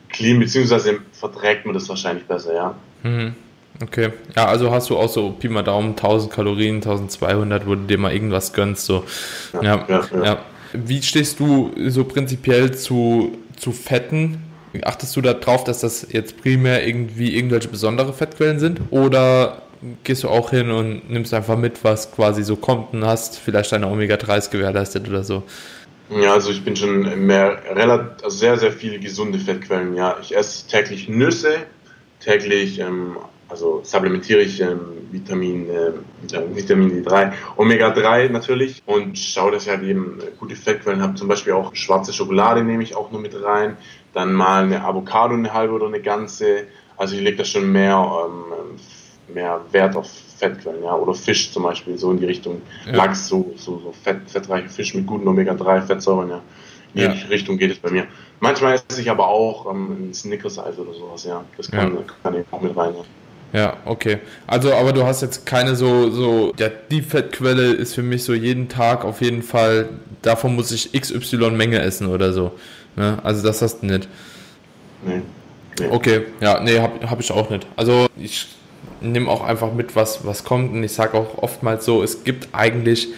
clean, beziehungsweise verträgt man das wahrscheinlich besser, ja. Mhm. Okay, ja, also hast du auch so Pi mal Daumen 1000 Kalorien, 1200, wo du dir mal irgendwas gönnst, so. Ja, ja, ja. ja. Wie stehst du so prinzipiell zu, zu Fetten? Achtest du darauf, dass das jetzt primär irgendwie irgendwelche besondere Fettquellen sind? Oder gehst du auch hin und nimmst einfach mit, was quasi so kommt und hast vielleicht deine Omega-3s gewährleistet oder so? Ja, also ich bin schon mehr relativ, also sehr, sehr viele gesunde Fettquellen. Ja, ich esse täglich Nüsse, täglich, ähm, also supplementiere ich ähm, Vitamin, äh, Vitamin D3, Omega-3 natürlich und schaue, dass ich halt eben gute Fettquellen habe. Zum Beispiel auch schwarze Schokolade nehme ich auch nur mit rein. Dann mal eine Avocado, eine halbe oder eine ganze. Also ich lege da schon mehr, ähm, mehr Wert auf Fettquellen, ja, oder Fisch zum Beispiel, so in die Richtung ja. Lachs, so, so, so fett, fettreiche Fisch mit guten Omega-3-Fettsäuren, ja. In ja. die Richtung geht es bei mir. Manchmal esse ich aber auch ähm, ein Snickers-Eis oder sowas, ja. Das kann, ja. kann ich auch mit rein, ja. Ja, okay. Also, aber du hast jetzt keine so, so, ja, die Fettquelle ist für mich so jeden Tag auf jeden Fall, davon muss ich XY Menge essen oder so. Ne? Also, das hast du nicht. Nee. nee. Okay, ja, nee, hab, hab ich auch nicht. Also, ich nehme auch einfach mit, was, was kommt und ich sage auch oftmals so, es gibt eigentlich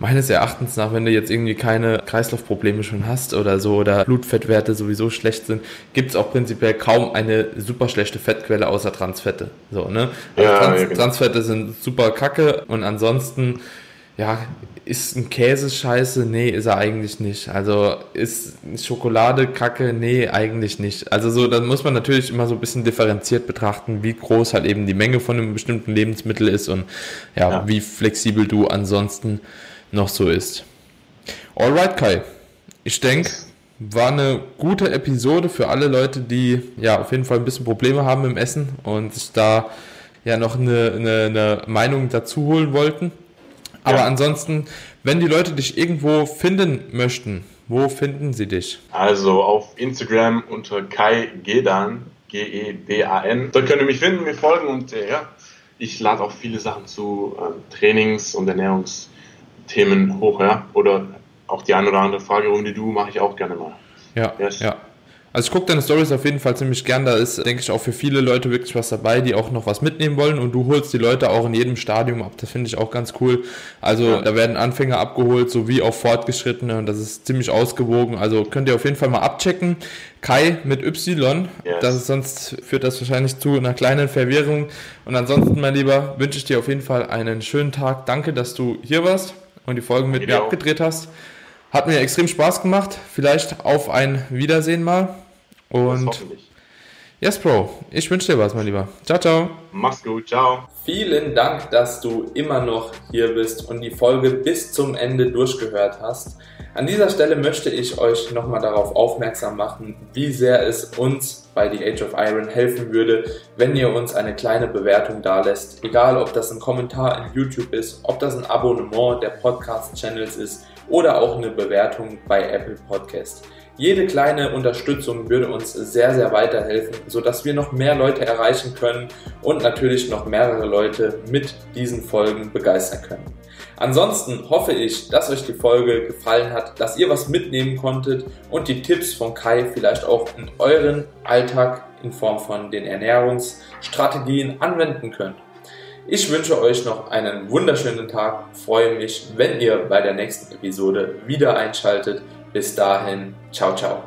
meines Erachtens nach, wenn du jetzt irgendwie keine Kreislaufprobleme schon hast oder so oder Blutfettwerte sowieso schlecht sind, gibt es auch prinzipiell kaum eine super schlechte Fettquelle außer Transfette. So, ne? Also ja, Trans ja, genau. Transfette sind super kacke und ansonsten, ja, ist ein Käse scheiße? Nee, ist er eigentlich nicht. Also ist Schokolade kacke? Nee, eigentlich nicht. Also so, dann muss man natürlich immer so ein bisschen differenziert betrachten, wie groß halt eben die Menge von einem bestimmten Lebensmittel ist und ja, ja. wie flexibel du ansonsten noch so ist. Alright, Kai. Ich denke, war eine gute Episode für alle Leute, die ja auf jeden Fall ein bisschen Probleme haben im Essen und sich da ja noch eine, eine, eine Meinung dazu holen wollten. Aber ja. ansonsten, wenn die Leute dich irgendwo finden möchten, wo finden sie dich? Also auf Instagram unter Kai Gedan, G-E-D-A-N. Da könnt ihr mich finden, mir folgen und äh, ja, ich lade auch viele Sachen zu äh, Trainings- und Ernährungs- Themen hoch, ja. Oder auch die eine oder andere Frage um die du mache ich auch gerne mal. Ja, yes. ja. Also ich gucke deine Stories auf jeden Fall ziemlich gern. Da ist, denke ich, auch für viele Leute wirklich was dabei, die auch noch was mitnehmen wollen. Und du holst die Leute auch in jedem Stadium ab. Das finde ich auch ganz cool. Also ja. da werden Anfänger abgeholt, sowie auch Fortgeschrittene. Und das ist ziemlich ausgewogen. Also könnt ihr auf jeden Fall mal abchecken. Kai mit Y. Yes. Das ist, sonst führt das wahrscheinlich zu einer kleinen Verwirrung. Und ansonsten, mein Lieber, wünsche ich dir auf jeden Fall einen schönen Tag. Danke, dass du hier warst und die Folgen mit mir abgedreht hast. Hat mir extrem Spaß gemacht. Vielleicht auf ein Wiedersehen mal. Und yes, Bro. Ich wünsche dir was, mein Lieber. Ciao, ciao. Mach's gut. Ciao. Vielen Dank, dass du immer noch hier bist und die Folge bis zum Ende durchgehört hast. An dieser Stelle möchte ich euch nochmal darauf aufmerksam machen, wie sehr es uns bei The Age of Iron helfen würde, wenn ihr uns eine kleine Bewertung dalässt. Egal, ob das ein Kommentar in YouTube ist, ob das ein Abonnement der Podcast-Channels ist oder auch eine Bewertung bei Apple Podcast. Jede kleine Unterstützung würde uns sehr, sehr weiterhelfen, sodass wir noch mehr Leute erreichen können und natürlich noch mehrere Leute mit diesen Folgen begeistern können. Ansonsten hoffe ich, dass euch die Folge gefallen hat, dass ihr was mitnehmen konntet und die Tipps von Kai vielleicht auch in euren Alltag in Form von den Ernährungsstrategien anwenden könnt. Ich wünsche euch noch einen wunderschönen Tag, freue mich, wenn ihr bei der nächsten Episode wieder einschaltet. Bis dahin, ciao, ciao.